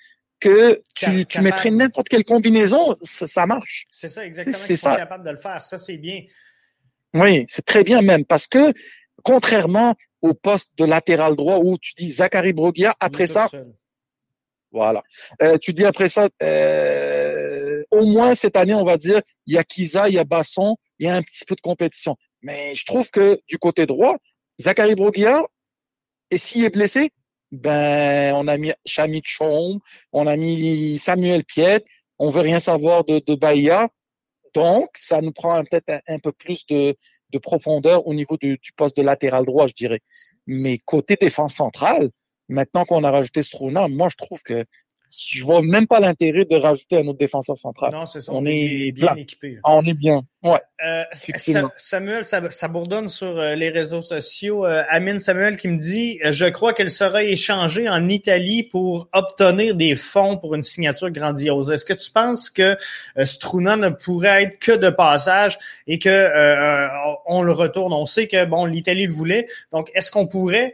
que tu, tu mettrais n'importe quelle combinaison, ça, marche. C'est ça, exactement. C'est sont capables de le faire. Ça, c'est bien. Oui, c'est très bien même parce que contrairement au poste de latéral droit où tu dis Zachary Brogia, après ça, voilà. Euh, tu dis après ça, euh, au moins cette année, on va dire, il y a Kiza, il y a Basson, il y a un petit peu de compétition. Mais je trouve que du côté droit, Zachary Broguillard, et s'il est blessé, ben on a mis Chamit Chom, on a mis Samuel Piet, on veut rien savoir de, de Bahia. Donc, ça nous prend peut-être un, peu plus de, de profondeur au niveau du, du, poste de latéral droit, je dirais. Mais côté défense centrale, maintenant qu'on a rajouté Struna, moi, je trouve que je vois même pas l'intérêt de rajouter un autre défenseur central. Non, c'est ça. On, est, bien équipé. Ah, on est bien. Ouais. Euh, Samuel, ça, ça, bourdonne sur euh, les réseaux sociaux. Euh, Amine Samuel qui me dit Je crois qu'elle sera échangée en Italie pour obtenir des fonds pour une signature grandiose. Est-ce que tu penses que Struna ne pourrait être que de passage et que on le retourne? On sait que bon, l'Italie le voulait. Donc, est-ce qu'on pourrait,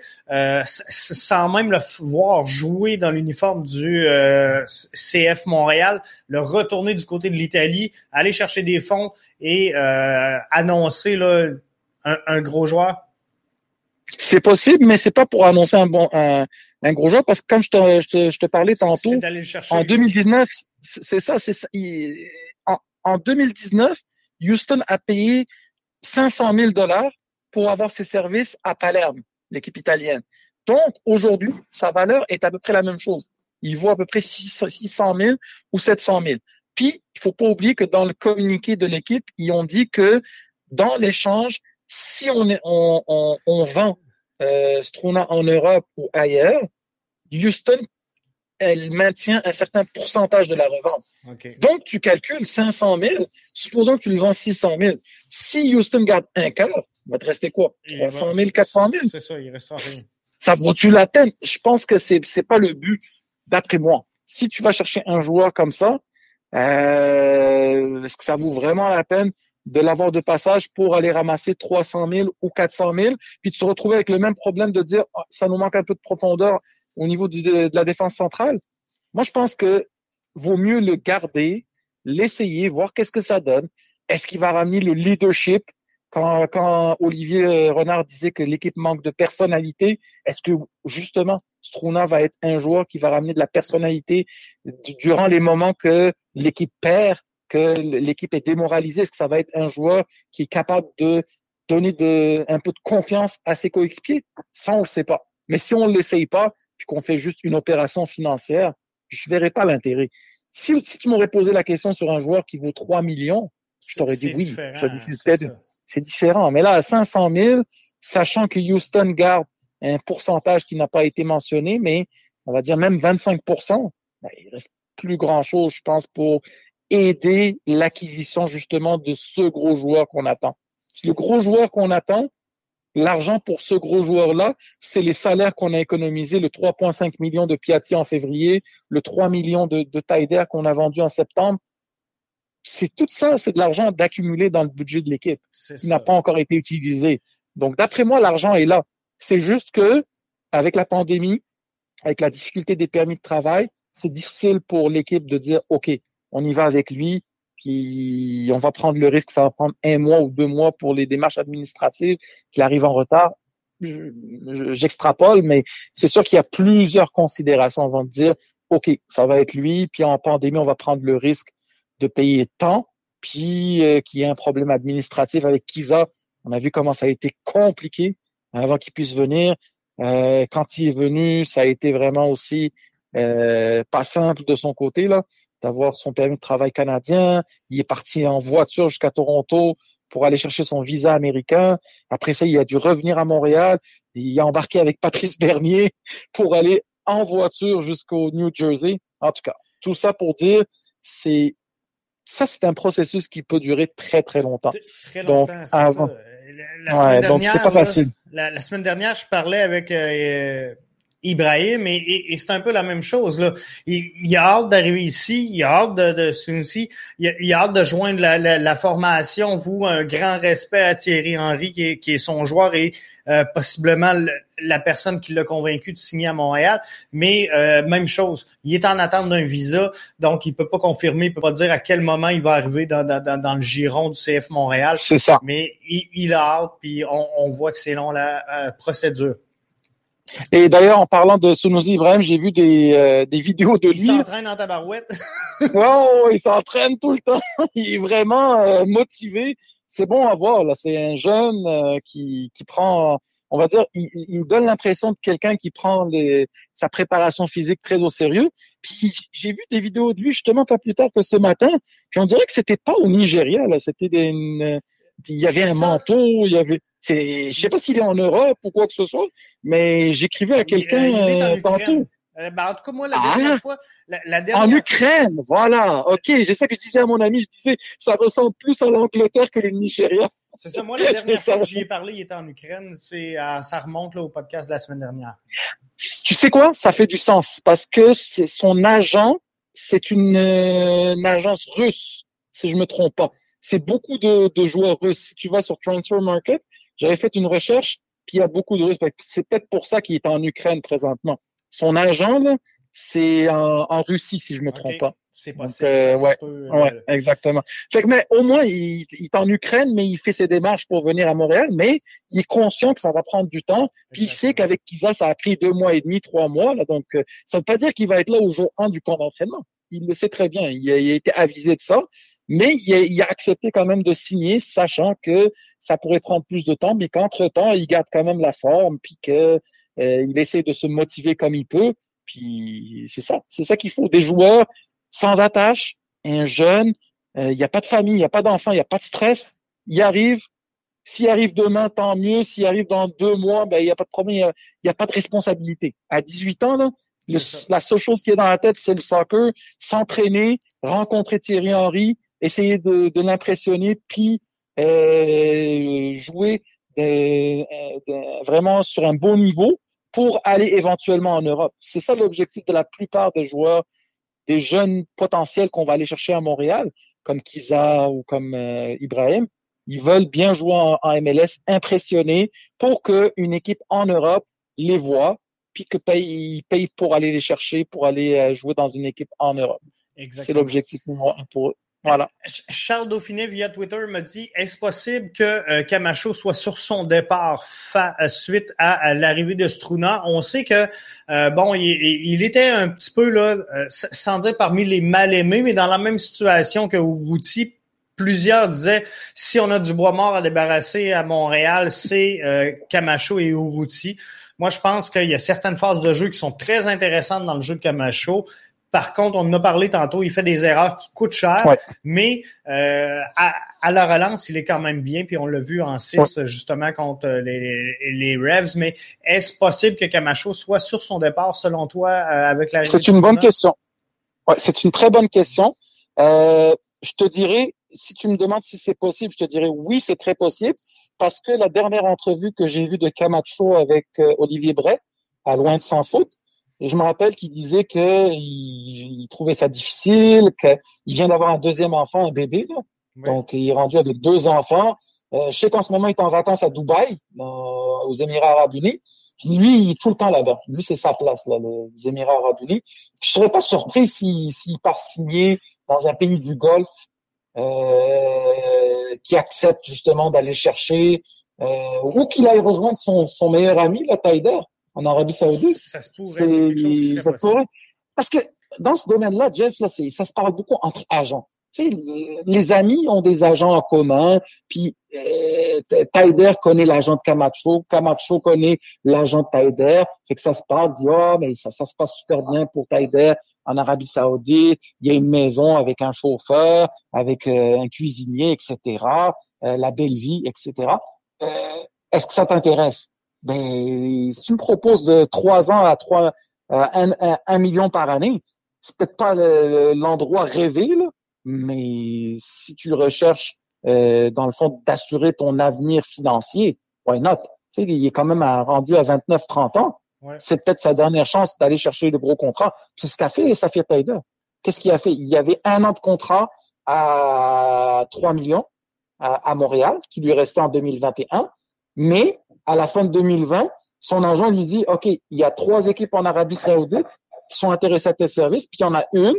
sans même le voir jouer dans l'uniforme du euh, CF Montréal, le retourner du côté de l'Italie, aller chercher des fonds et euh, annoncer là, un, gros joueur? C'est possible, mais c'est pas pour annoncer un bon un, gros joueur parce que comme je te, je te, parlais tantôt, en 2019, c'est ça, c'est ça. en, en 2019, Houston a payé 500 000 dollars pour avoir ses services à Palerme, l'équipe italienne. Donc aujourd'hui, sa valeur est à peu près la même chose il vaut à peu près 600 000 ou 700 000. Puis, il faut pas oublier que dans le communiqué de l'équipe, ils ont dit que dans l'échange, si on, est, on, on, on vend euh, Struna en Europe ou ailleurs, Houston, elle maintient un certain pourcentage de la revente. Donc, tu calcules 500 000, supposons que tu le vends 600 000. Si Houston garde un quart, il va te rester quoi? 300 000, 400 000? C'est ça, il restera rien. Ça vaut-tu la peine? Je pense que c'est, c'est pas le but d'après moi. Si tu vas chercher un joueur comme ça, euh, est-ce que ça vaut vraiment la peine de l'avoir de passage pour aller ramasser 300 000 ou 400 000, puis de se retrouver avec le même problème de dire ah, ça nous manque un peu de profondeur au niveau de, la défense centrale? Moi, je pense que vaut mieux le garder, l'essayer, voir qu'est-ce que ça donne. Est-ce qu'il va ramener le leadership? Quand, quand Olivier Renard disait que l'équipe manque de personnalité, est-ce que justement Struna va être un joueur qui va ramener de la personnalité durant les moments que l'équipe perd, que l'équipe est démoralisée. Est-ce que ça va être un joueur qui est capable de donner de, un peu de confiance à ses coéquipiers? Ça, on le sait pas. Mais si on ne l'essaye pas, puis qu'on fait juste une opération financière, je verrais pas l'intérêt. Si, si tu m'aurais posé la question sur un joueur qui vaut 3 millions, je t'aurais dit oui. C'est différent. Mais là, à 500 000, sachant que Houston garde un pourcentage qui n'a pas été mentionné, mais on va dire même 25% ben, il reste plus grand-chose, je pense, pour aider l'acquisition justement de ce gros joueur qu'on attend. Le gros joueur qu'on attend, l'argent pour ce gros joueur-là, c'est les salaires qu'on a économisés, le 3,5 millions de Piatti en février, le 3 millions de, de Taider qu'on a vendu en septembre. C'est tout ça, c'est de l'argent d'accumuler dans le budget de l'équipe qui n'a pas encore été utilisé. Donc, d'après moi, l'argent est là. C'est juste que, avec la pandémie, avec la difficulté des permis de travail, c'est difficile pour l'équipe de dire, OK, on y va avec lui, puis on va prendre le risque, ça va prendre un mois ou deux mois pour les démarches administratives, qu'il arrive en retard. J'extrapole, mais c'est sûr qu'il y a plusieurs considérations avant de dire, OK, ça va être lui, puis en pandémie, on va prendre le risque de payer tant, puis euh, qu'il y ait un problème administratif avec Kisa. On a vu comment ça a été compliqué avant qu'il puisse venir. Euh, quand il est venu, ça a été vraiment aussi euh, pas simple de son côté là, d'avoir son permis de travail canadien. Il est parti en voiture jusqu'à Toronto pour aller chercher son visa américain. Après ça, il a dû revenir à Montréal. Il a embarqué avec Patrice Bernier pour aller en voiture jusqu'au New Jersey. En tout cas, tout ça pour dire, c'est ça, c'est un processus qui peut durer très très longtemps. Très longtemps, Donc, avant, ça la, semaine dernière, pas facile. La, semaine dernière, je parlais avec euh, Ibrahim et, c'est un peu la même chose. Là. Il, il a hâte d'arriver ici, il a hâte de, de ici, il, il a hâte de joindre la, la, formation. Vous, un grand respect à Thierry Henry qui est, qui est son joueur et euh, possiblement la personne qui l'a convaincu de signer à Montréal. Mais euh, même chose, il est en attente d'un visa, donc il peut pas confirmer, il peut pas dire à quel moment il va arriver dans, dans, dans le giron du CF Montréal. C'est ça. Mais il, il a hâte, puis on, on voit que c'est long la euh, procédure. Et d'ailleurs, en parlant de Sunusi Ibrahim, j'ai vu des, euh, des vidéos de lui. Il s'entraîne en tabarouette. oh, il s'entraîne tout le temps. il est vraiment motivé c'est bon à voir. Là, c'est un jeune euh, qui, qui prend on va dire, il, il donne l'impression de quelqu'un qui prend les, sa préparation physique très au sérieux. Puis j'ai vu des vidéos de lui justement pas plus tard que ce matin. Puis on dirait que c'était pas au Nigeria là, c'était une, il y avait un manteau, il y avait, c'est, je sais pas s'il est en Europe ou quoi que ce soit, mais j'écrivais à quelqu'un euh, tantôt. Euh, ben, en tout cas, moi, la dernière ah, fois, la, la dernière En Ukraine, voilà. OK, c'est ça que je disais à mon ami. Je disais, ça ressemble plus à l'Angleterre que le Nigeria. C'est ça. Moi, la dernière fois que j'y ai parlé, il était en Ukraine. C'est, euh, ça remonte là, au podcast de la semaine dernière. Tu sais quoi? Ça fait du sens parce que c'est son agent, c'est une, euh, une, agence russe, si je me trompe pas. C'est beaucoup de, de joueurs russes. Si tu vas sur Transfer Market, j'avais fait une recherche, puis il y a beaucoup de Russes. C'est peut-être pour ça qu'il est en Ukraine présentement. Son agent, c'est en, en, Russie, si je me trompe pas. C'est possible. Euh, ouais, peut, ouais euh... exactement. Fait que, mais au moins, il, il, est en Ukraine, mais il fait ses démarches pour venir à Montréal, mais il est conscient que ça va prendre du temps. Puis il sait qu'avec Kisa, ça a pris deux mois et demi, trois mois. Là, donc, euh, ça ne veut pas dire qu'il va être là au jour 1 du camp d'entraînement. Il le sait très bien. Il a, il a, été avisé de ça. Mais il a, il a, accepté quand même de signer, sachant que ça pourrait prendre plus de temps, mais qu'entre-temps, il garde quand même la forme, puis que euh, essaie de se motiver comme il peut. Puis c'est ça, c'est ça qu'il faut. Des joueurs sans attache, un jeune, euh, il n'y a pas de famille, il n'y a pas d'enfant, il n'y a pas de stress. Il arrive. S'il arrive demain, tant mieux. S'il arrive dans deux mois, ben il n'y a pas de problème, il n'y a, a, pas de responsabilité. À 18 ans, là, le, la seule chose qui est dans la tête, c'est le soccer, s'entraîner, rencontrer Thierry Henry, essayer de, de l'impressionner, puis euh, jouer de, de, vraiment sur un bon niveau pour aller éventuellement en Europe. C'est ça l'objectif de la plupart des joueurs, des jeunes potentiels qu'on va aller chercher à Montréal, comme Kiza ou comme euh, Ibrahim. Ils veulent bien jouer en, en MLS, impressionner pour qu'une équipe en Europe les voit, puis que paye, paye pour aller les chercher, pour aller euh, jouer dans une équipe en Europe. C'est l'objectif pour eux. Charles Dauphiné via Twitter me dit est-ce possible que euh, Camacho soit sur son départ euh, suite à, l'arrivée de Struna On sait que euh, bon, il, il, était un petit peu là, euh, sans dire parmi les mal aimés, mais dans la même situation que Urruti. Plusieurs disaient si on a du bois mort à débarrasser à Montréal, c'est euh, Camacho et Urruti. Moi, je pense qu'il y a certaines phases de jeu qui sont très intéressantes dans le jeu de Camacho. Par contre, on en a parlé tantôt, il fait des erreurs qui coûtent cher, ouais. mais euh, à, à, la relance, il est quand même bien, puis on l'a vu en 6 ouais. justement contre les, les, les, Revs. Mais est-ce possible que Camacho soit sur son départ, selon toi, euh, avec la C'est une bonne question. Ouais, c'est une très bonne question. Euh, je te dirais, si tu me demandes si c'est possible, je te dirais oui, c'est très possible, parce que la dernière entrevue que j'ai vue de Camacho avec Olivier Bray, à Loin de Sans Faute, et je me rappelle qu'il disait qu'il il trouvait ça difficile, qu'il vient d'avoir un deuxième enfant, un bébé. Là. Oui. Donc, il est rendu avec deux enfants. Euh, je sais qu'en ce moment, il est en vacances à Dubaï, dans, aux Émirats arabes unis. Puis lui, il est tout le temps là-bas. Lui, c'est sa place, là, les Émirats arabes unis. Je serais pas surpris s'il si, part signer dans un pays du Golfe euh, qui accepte justement d'aller chercher euh, ou qu'il aille rejoindre son, son meilleur ami, la Taider en Arabie Saoudite. Ça se pourrait, c'est quelque chose qui ça pourrait. Parce que dans ce domaine-là, Jeff, là, ça se parle beaucoup entre agents. Tu sais, les amis ont des agents en commun, puis euh, Taider connaît l'agent de Camacho, Camacho connaît l'agent de Taider, fait que ça se parle, dit oh mais ça, ça se passe super bien pour Taider en Arabie Saoudite, il y a une maison avec un chauffeur, avec euh, un cuisinier, etc., euh, la belle vie, etc. Euh, Est-ce que ça t'intéresse? Ben, si tu me proposes de trois ans à trois, euh, un, un, un, million par année, c'est peut-être pas l'endroit le, rêvé, là, mais si tu recherches euh, dans le fond d'assurer ton avenir financier, why not? Tu sais, il est quand même à, rendu à 29-30 ans. Ouais. C'est peut-être sa dernière chance d'aller chercher le gros contrat. C'est ce qu'a fait Safir Taider. Qu'est-ce qu'il a fait? Il y avait un an de contrat à 3 millions à, à Montréal, qui lui restait en 2021. Mais à la fin de 2020, son agent lui dit, OK, il y a trois équipes en Arabie Saoudite qui sont intéressées à tes services, puis il y en a une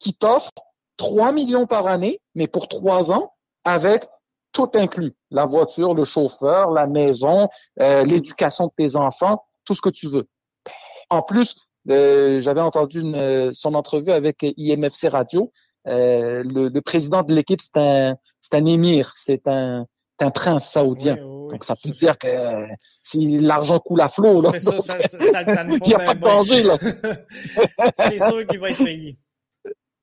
qui t'offre 3 millions par année, mais pour trois ans, avec tout inclus. La voiture, le chauffeur, la maison, euh, l'éducation de tes enfants, tout ce que tu veux. En plus, euh, j'avais entendu une, euh, son entrevue avec IMFC Radio. Euh, le, le, président de l'équipe, c'est un, c'est un émir, c'est un, un prince saoudien. Donc, ça peut dire que si l'argent coule à flot, là. Ça, ça, ça, ça Il n'y a pas de danger, là. c'est sûr qu'il va être payé.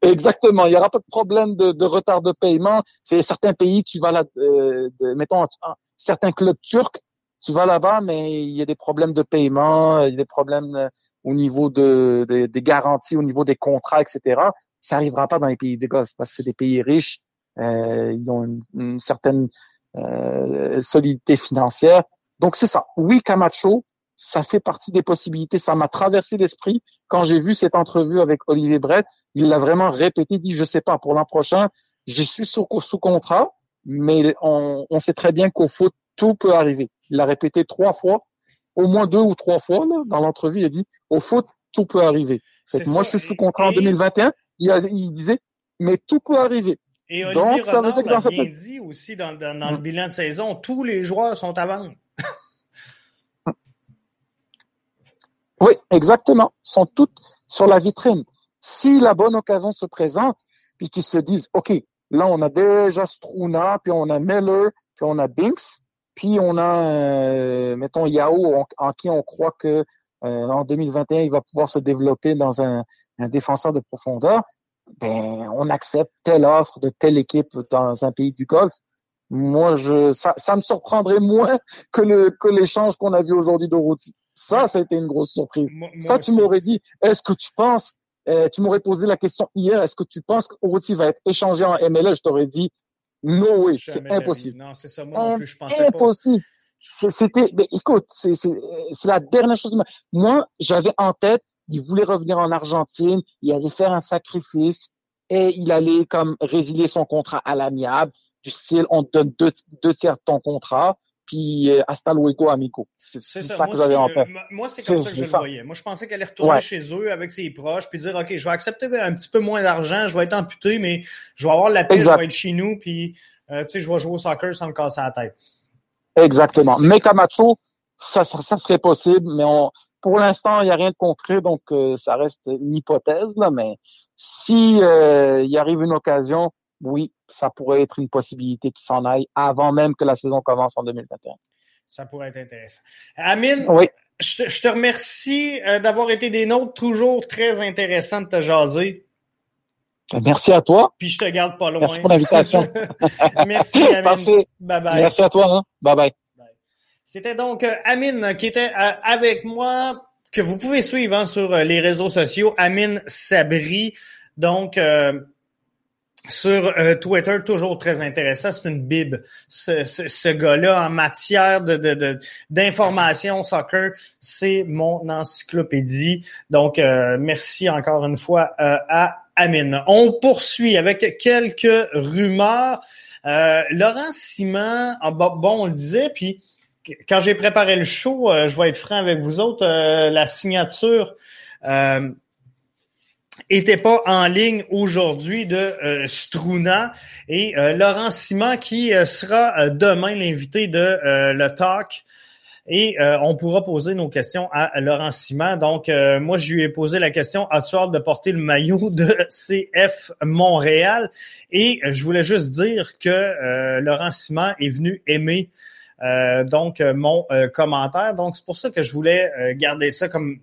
Exactement. Il n'y aura pas de problème de, de retard de paiement. C'est certains pays, tu vas là, euh, de, mettons, certains clubs turcs, tu vas là-bas, mais il y a des problèmes de paiement, il y a des problèmes euh, au niveau de, des garanties, au niveau des contrats, etc. Ça n'arrivera pas dans les pays de Golfe parce que c'est des pays riches, euh, ils ont une, une certaine euh, solidité financière. Donc c'est ça. Oui, Camacho, ça fait partie des possibilités. Ça m'a traversé l'esprit quand j'ai vu cette entrevue avec Olivier Brett. Il l'a vraiment répété, dit je sais pas pour l'an prochain, je suis sous, sous contrat, mais on, on sait très bien qu'au foot tout peut arriver. Il l'a répété trois fois, au moins deux ou trois fois là, dans l'entrevue. Il a dit au foot tout peut arriver. moi je suis sous contrat en 2021. Il, a, il disait mais tout peut arriver. Et Olivier Donc, ça dans bien dit aussi dans, dans, dans le mm. bilan de saison, tous les joueurs sont à vendre. Oui, exactement. Sont toutes sur la vitrine. Si la bonne occasion se présente, puis qu'ils se disent, OK, là, on a déjà Struna, puis on a Miller, puis on a Binks, puis on a, euh, mettons, Yao, en, qui on croit que euh, en 2021, il va pouvoir se développer dans un, un défenseur de profondeur, ben, on accepte telle offre de telle équipe dans un pays du Golfe. Moi, je, ça, ça me surprendrait moins que le que l'échange qu'on a vu aujourd'hui d'Oroti. Ça, ça a été une grosse surprise. ça, tu m'aurais dit, est-ce que tu penses, euh, tu m'aurais posé la question hier, est-ce que tu penses qu'Oroti va être échangé en MLS? Je t'aurais dit, no way, c'est impossible. Non, c'est ça, moi non plus, je pensais impossible. C'était, ben, écoute, c'est, c'est, c'est la dernière chose. Moi, j'avais en tête, il voulait revenir en Argentine, il allait faire un sacrifice et il allait comme résilier son contrat à l'amiable, du style, on te donne deux, deux tiers de ton contrat puis euh, hasta luego amigo. C'est ça, ça, que j'avais en tête. Moi, c'est comme ça que je le voyais. Moi, je pensais qu'elle allait retourner chez eux avec ses proches puis dire, OK, je vais accepter un petit peu moins d'argent, je vais être amputé, mais je vais avoir la paix, je vais être chez nous, puis euh, tu sais, je vais jouer au soccer sans me casser la tête. Exactement. Mais Camacho, ça, ça, serait possible, mais on, pour l'instant, il n'y a rien de concret, donc euh, ça reste une hypothèse, là, mais si euh, il arrive une occasion, oui, ça pourrait être une possibilité qui s'en aille avant même que la saison commence en 2021. Ça pourrait être intéressant. Amine, je, te, remercie euh, d'avoir été des nôtres, toujours très intéressant de te jaser. Merci à toi. Puis je te garde pas loin. Merci pour l'invitation. Merci, Amine. Parfait. Bye bye. Merci à toi. Hein. Bye bye. C'était donc euh, Amine qui était euh, avec moi, que vous pouvez suivre hein, sur les réseaux sociaux. Amine Sabri. Donc, sur euh, Twitter, toujours très intéressant. C'est une bible. Ce, ce, gars-là, en matière de, d'information soccer, c'est mon encyclopédie. Donc, euh, merci encore une fois euh, à Amine. On poursuit avec quelques rumeurs. Laurent Simon, ah, bon, on le disait, puis quand j'ai préparé le show, je vais être franc avec vous autres, la signature était pas en ligne aujourd'hui de euh, Struna et euh, Laurent Simon qui euh, sera demain l'invité de le talk et on pourra poser nos questions à Laurent Simon. Donc moi je lui ai posé la question as-tu hâte de porter le maillot de CF Montréal? Et je voulais juste dire que Laurent Simon est venu aimer donc mon commentaire. Donc c'est pour ça que je voulais garder ça comme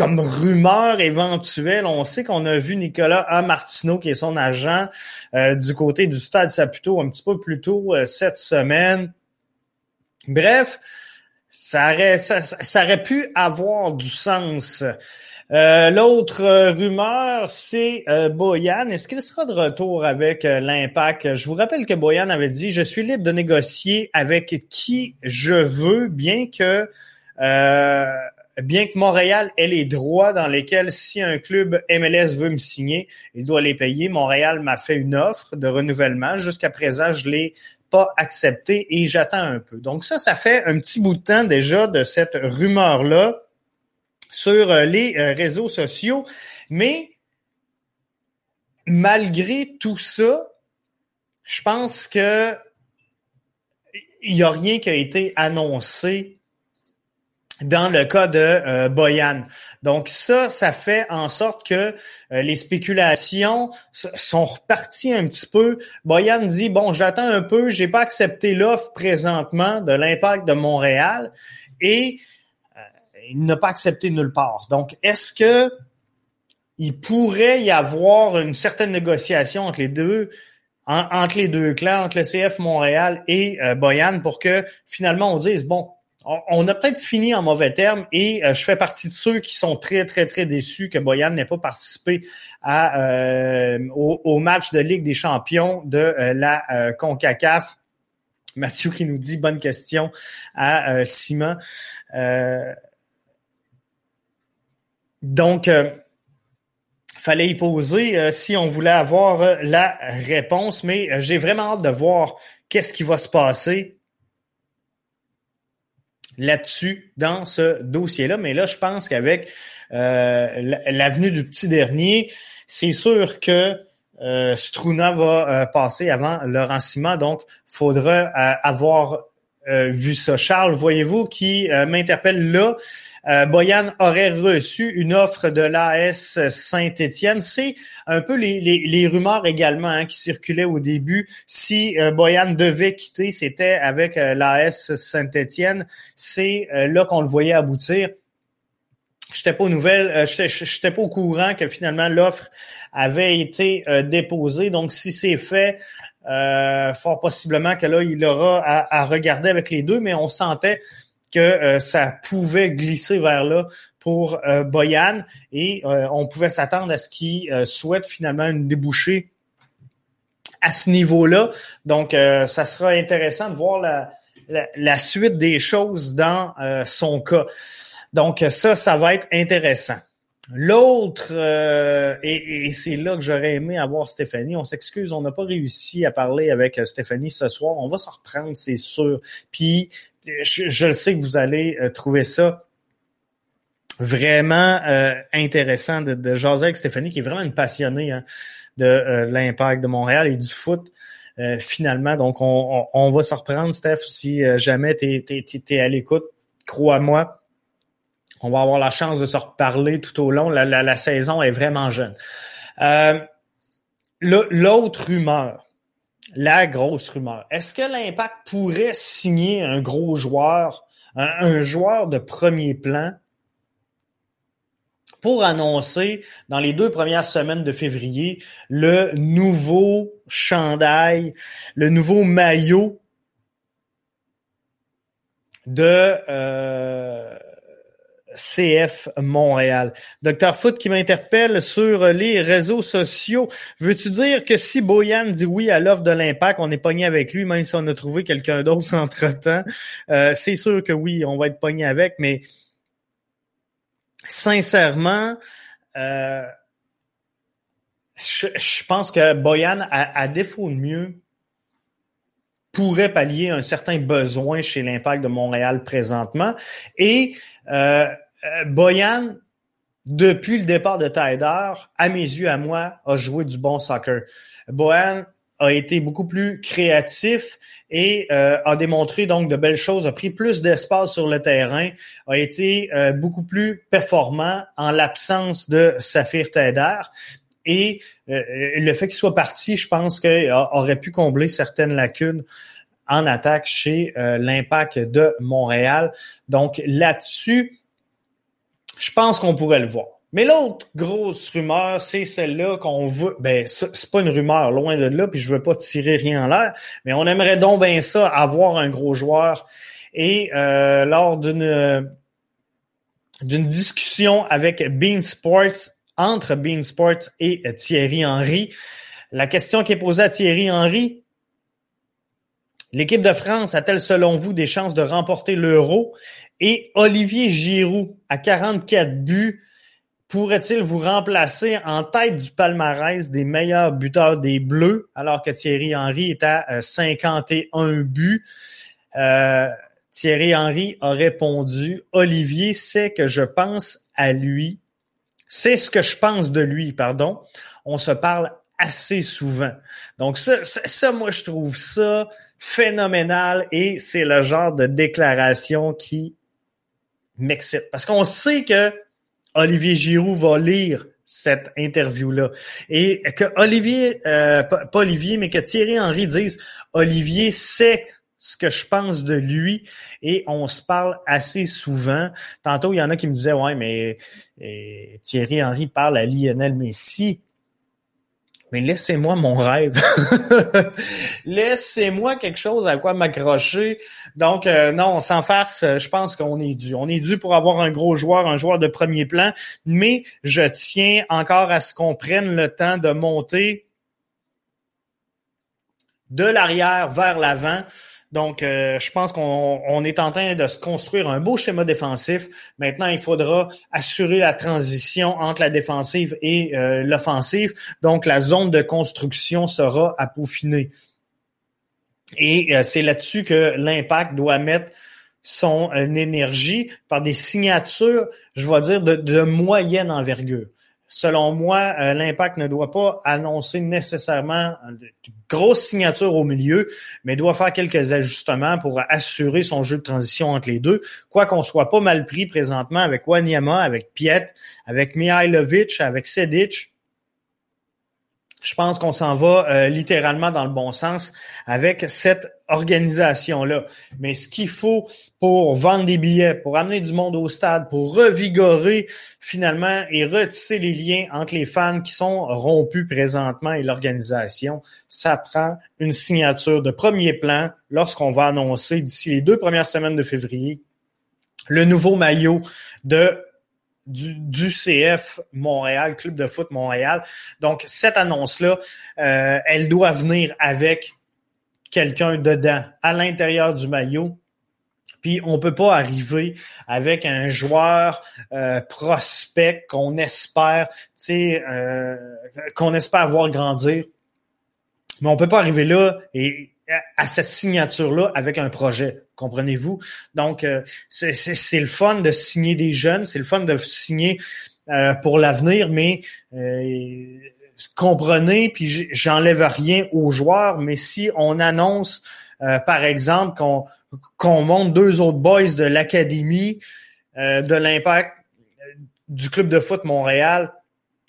comme rumeur éventuelle, on sait qu'on a vu Nicolas A. Martineau, qui est son agent, euh, du côté du Stade Saputo un petit peu plus tôt euh, cette semaine. Bref, ça aurait, ça, aurait pu avoir du sens. Euh, l'autre rumeur, c'est Boyan. Est-ce qu'il sera de retour avec l'Impact? Je vous rappelle que Boyan avait dit, je suis libre de négocier avec qui je veux, bien que bien que Montréal ait les droits dans lesquels si un club MLS veut me signer, il doit les payer. Montréal m'a fait une offre de renouvellement. Jusqu'à présent, je l'ai pas accepté et j'attends un peu. Donc ça, ça fait un petit bout de temps déjà de cette rumeur-là sur euh, les euh, réseaux sociaux. Mais malgré tout ça, je pense que il n'y a rien qui a été annoncé dans le cas de euh, Boyan. Donc ça, ça fait en sorte que les spéculations sont reparties un petit peu. Boyan dit bon, j'attends un peu, j'ai pas accepté l'offre présentement de l'impact de Montréal et il n'a pas accepté nulle part. Donc est-ce que il pourrait y avoir une certaine négociation entre les deux entre les deux clans, entre le CF Montréal et Boyan pour que finalement on dise bon, on a peut-être fini en mauvais termes et euh, je fais partie de ceux qui sont très, très, très déçus que Boyan n'ait pas participé à, euh, au, match de Ligue des champions de euh, la CONCACAF. Mathieu qui nous dit bonne question à Simon. Donc, fallait y poser si on voulait avoir la réponse, mais j'ai vraiment hâte de voir qu'est-ce qui va se passer là-dessus dans ce dossier-là. Mais là, je pense qu'avec euh, l'avenue du petit dernier, c'est sûr que euh, Struna va euh, passer avant Laurent Simon. Donc, faudra euh, avoir vu ça. Charles, voyez-vous, qui m'interpelle là. Euh, Boyan aurait reçu une offre de l'AS Saint-Étienne. C'est un peu les, rumeurs également hein, qui circulaient au début. Si euh, Boyan devait quitter, c'était avec euh, l'AS Saint-Étienne. C'est là qu'on le voyait aboutir. J'étais pas aux nouvelles, j'étais pas au courant que finalement l'offre avait été déposée. Donc, si c'est fait, fort possiblement que là, il aura à, à, regarder avec les deux, mais on sentait que euh, ça pouvait glisser vers là pour euh, Boyan et euh, on pouvait s'attendre à ce qu'il souhaite finalement une débouchée à ce niveau-là. Donc, ça sera intéressant de voir la, la, suite des choses dans son cas. Donc, ça, ça va être intéressant. L'autre, et, et c'est là que j'aurais aimé avoir Stéphanie. On s'excuse, on n'a pas réussi à parler avec Stéphanie ce soir. On va se reprendre, c'est sûr. Puis je, le sais que vous allez euh, trouver ça vraiment euh, intéressant de, de jaser avec Stéphanie, qui est vraiment une passionnée hein, de euh, l'impact de Montréal et du foot. finalement, donc on, on, va se reprendre, Steph, si jamais tu es, à l'écoute, crois-moi, on va avoir la chance de se reparler tout au long. La, la, saison est vraiment jeune. L'autre rumeur, la grosse rumeur. Est-ce que l'Impact pourrait signer un gros joueur, un, joueur de premier plan pour annoncer dans les deux premières semaines de février le nouveau chandail, le nouveau maillot de euh, CF Montréal. Docteur Foot qui m'interpelle sur les réseaux sociaux. Veux-tu dire que si Boyan dit oui à l'offre de l'impact, on est pogné avec lui, même si on a trouvé quelqu'un d'autre entre-temps? Euh, c'est sûr que oui, on va être pogné avec, mais sincèrement, euh, je, pense que Boyan, à, défaut de mieux, pourrait pallier un certain besoin chez l'Impact de Montréal présentement. Et euh, euh, Boyan, depuis le départ de Tyder, à mes yeux, à moi, a joué du bon soccer. Boyan a été beaucoup plus créatif et euh, a démontré donc de belles choses, a pris plus d'espace sur le terrain, a été euh, beaucoup plus performant en l'absence de Saphir Taider. Et le fait qu'il soit parti, je pense qu'il aurait pu combler certaines lacunes en attaque chez l'Impact de Montréal. Donc là-dessus, je pense qu'on pourrait le voir. Mais l'autre grosse rumeur, c'est celle-là qu'on veut. Ben, c'est pas une rumeur, loin de là, puis je veux pas tirer rien en l'air, mais on aimerait donc bien ça, avoir un gros joueur. Et euh, lors d'une d'une discussion avec Bean Sports, entre Bean Sports et Thierry Henry, la question qui est posée à Thierry Henry, l'équipe de France a-t-elle selon vous des chances de remporter l'euro? Et Olivier Giroud, à 44 buts, pourrait-il vous remplacer en tête du palmarès des meilleurs buteurs des Bleus, alors que Thierry Henry est à 51 euh, buts? Euh, Thierry Henry a répondu, Olivier sait que je pense à lui. C'est ce que je pense de lui, pardon. On se parle assez souvent. Donc ça, ça, moi, je trouve ça phénoménal et c'est le genre de déclaration qui m'excite. Parce qu'on sait que Olivier Giroud va lire cette interview-là. Et que Olivier, euh, pas Olivier, mais que Thierry Henry dise Olivier sait ce que je pense de lui et on se parle assez souvent. Tantôt, il y en a qui me disaient Ouais, mais Thierry Henry parle à Lionel Messi mais laissez-moi mon rêve. laissez-moi quelque chose à quoi m'accrocher. Donc, euh, non, sans farce, je pense qu'on est dû. On est dû pour avoir un gros joueur, un joueur de premier plan, mais je tiens encore à ce qu'on prenne le temps de monter de l'arrière vers l'avant donc, euh, je pense qu'on est en train de se construire un beau schéma défensif. Maintenant, il faudra assurer la transition entre la défensive et euh, l'offensive. Donc, la zone de construction sera à peaufiner. Et euh, c'est là-dessus que l'impact doit mettre son énergie par des signatures, je vais dire, de, de moyenne envergure selon moi, euh, l'impact ne doit pas annoncer nécessairement de grosses signatures au milieu, mais doit faire quelques ajustements pour assurer son jeu de transition entre les deux. Quoi qu'on soit pas mal pris présentement avec Wanyama, avec Piet, avec Mihailovic, avec Sedic, je pense qu'on s'en va euh, littéralement dans le bon sens avec cette organisation-là. Mais ce qu'il faut pour vendre des billets, pour amener du monde au stade, pour revigorer finalement et retisser les liens entre les fans qui sont rompus présentement et l'organisation, ça prend une signature de premier plan lorsqu'on va annoncer d'ici les deux premières semaines de février le nouveau maillot de du, CF Montréal, Club de foot Montréal. Donc, cette annonce-là, euh, elle doit venir avec quelqu'un dedans, à l'intérieur du maillot. Puis on peut pas arriver avec un joueur euh, prospect qu'on espère, euh, qu'on espère voir grandir. Mais on peut pas arriver là et à cette signature-là avec un projet. Comprenez-vous? Donc, euh, c'est le fun de signer des jeunes, c'est le fun de signer euh, pour l'avenir, mais euh, comprenez, puis j'enlève rien aux joueurs, mais si on annonce, par exemple, qu'on monte deux autres boys de l'académie de l'impact du club de foot Montréal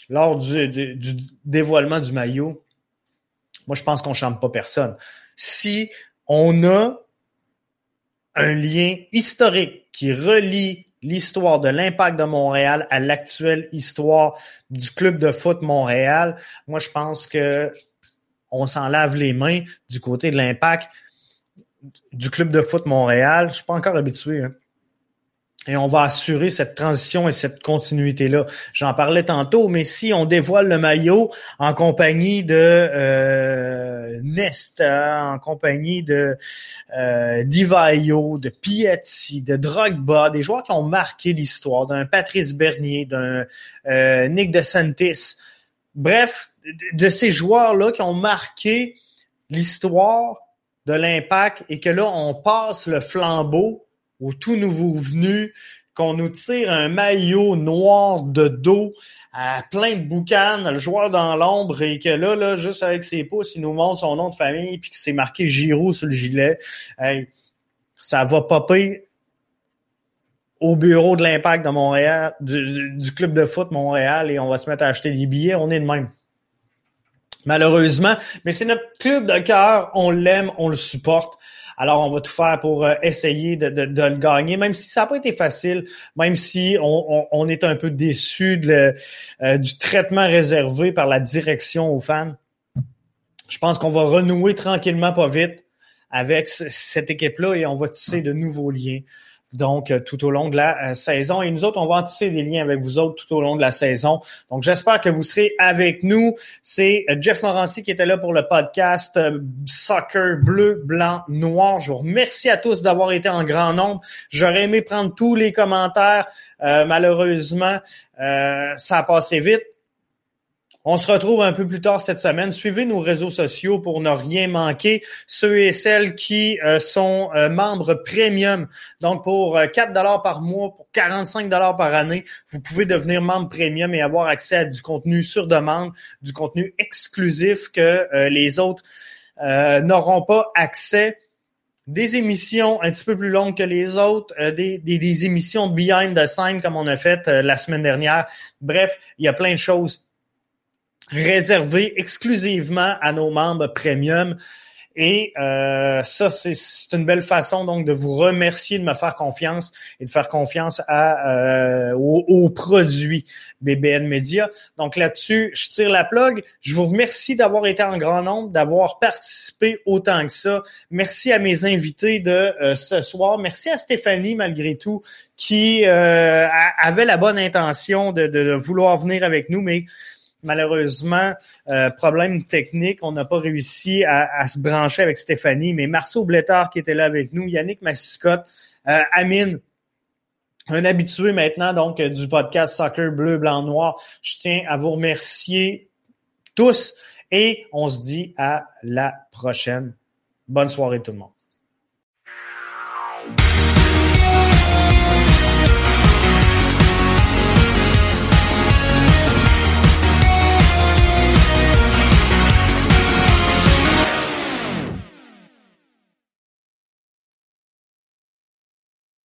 lors du, du dévoilement du maillot, moi je pense qu'on chante pas personne si on a un lien historique qui relie l'histoire de l'impact de Montréal à l'actuelle histoire du club de foot Montréal, moi je pense que on s'en lave les mains du côté de l'impact du club de foot Montréal. Je suis pas encore habitué. Hein. Et on va assurer cette transition et cette continuité-là. J'en parlais tantôt, mais si on dévoile le maillot en compagnie de euh, Nesta, en compagnie de euh, Divaio, de Piatti, de Drogba, des joueurs qui ont marqué l'histoire, d'un Patrice Bernier, d'un euh, Nick DeSantis, bref, de ces joueurs-là qui ont marqué l'histoire de l'impact et que là, on passe le flambeau au tout nouveau venu, qu'on nous tire un maillot noir de dos à plein de boucanes, le joueur dans l'ombre, et que là, là, juste avec ses pouces, il nous montre son nom de famille, puis que c'est marqué Giroud sur le gilet. ça va popper au bureau de l'Impact de Montréal, du, du, club de foot Montréal, et on va se mettre à acheter des billets. On est de même. Malheureusement, mais c'est notre club de cœur, on l'aime, on le supporte. Alors, on va tout faire pour euh, essayer de, le gagner, même si ça n'a pas été facile, même si on, est un peu déçu euh, du traitement réservé par la direction aux fans. Je pense qu'on va renouer tranquillement, pas vite, avec cette équipe-là et on va tisser de nouveaux liens donc euh, tout au long de la euh, saison. Et nous autres, on va tisser des liens avec vous autres tout au long de la saison. Donc j'espère que vous serez avec nous. C'est euh, Jeff Morancy qui était là pour le podcast Soccer bleu, blanc, noir. Je vous remercie à tous d'avoir été en grand nombre. J'aurais aimé prendre tous les commentaires. malheureusement, ça a passé vite. On se retrouve un peu plus tard cette semaine. Suivez nos réseaux sociaux pour ne rien manquer. Ceux et celles qui euh, sont euh, membres premium, donc pour 4 euh, dollars par mois, pour 45 dollars par année, vous pouvez devenir membre premium et avoir accès à du contenu sur demande, du contenu exclusif que les autres n'auront pas accès des émissions un petit peu plus longues que les autres, euh, des, émissions behind the scene comme on a fait euh, la semaine dernière. Bref, il y a plein de choses réservées exclusivement à nos membres premium. Et euh, ça, c'est une belle façon donc de vous remercier de me faire confiance et de faire confiance à euh, aux, produits BBN Media. Donc là-dessus, je tire la plug. Je vous remercie d'avoir été en grand nombre, d'avoir participé autant que ça. Merci à mes invités de euh, ce soir. Merci à Stéphanie malgré tout qui euh, avait la bonne intention de, de vouloir venir avec nous, mais Malheureusement, euh, problème technique, on n'a pas réussi à, se brancher avec Stéphanie, mais Marceau Blétard qui était là avec nous, Yannick Massiscotte, euh, Amine, un habitué maintenant donc du podcast Soccer Bleu, Blanc, Noir. Je tiens à vous remercier tous et on se dit à la prochaine. Bonne soirée tout le monde.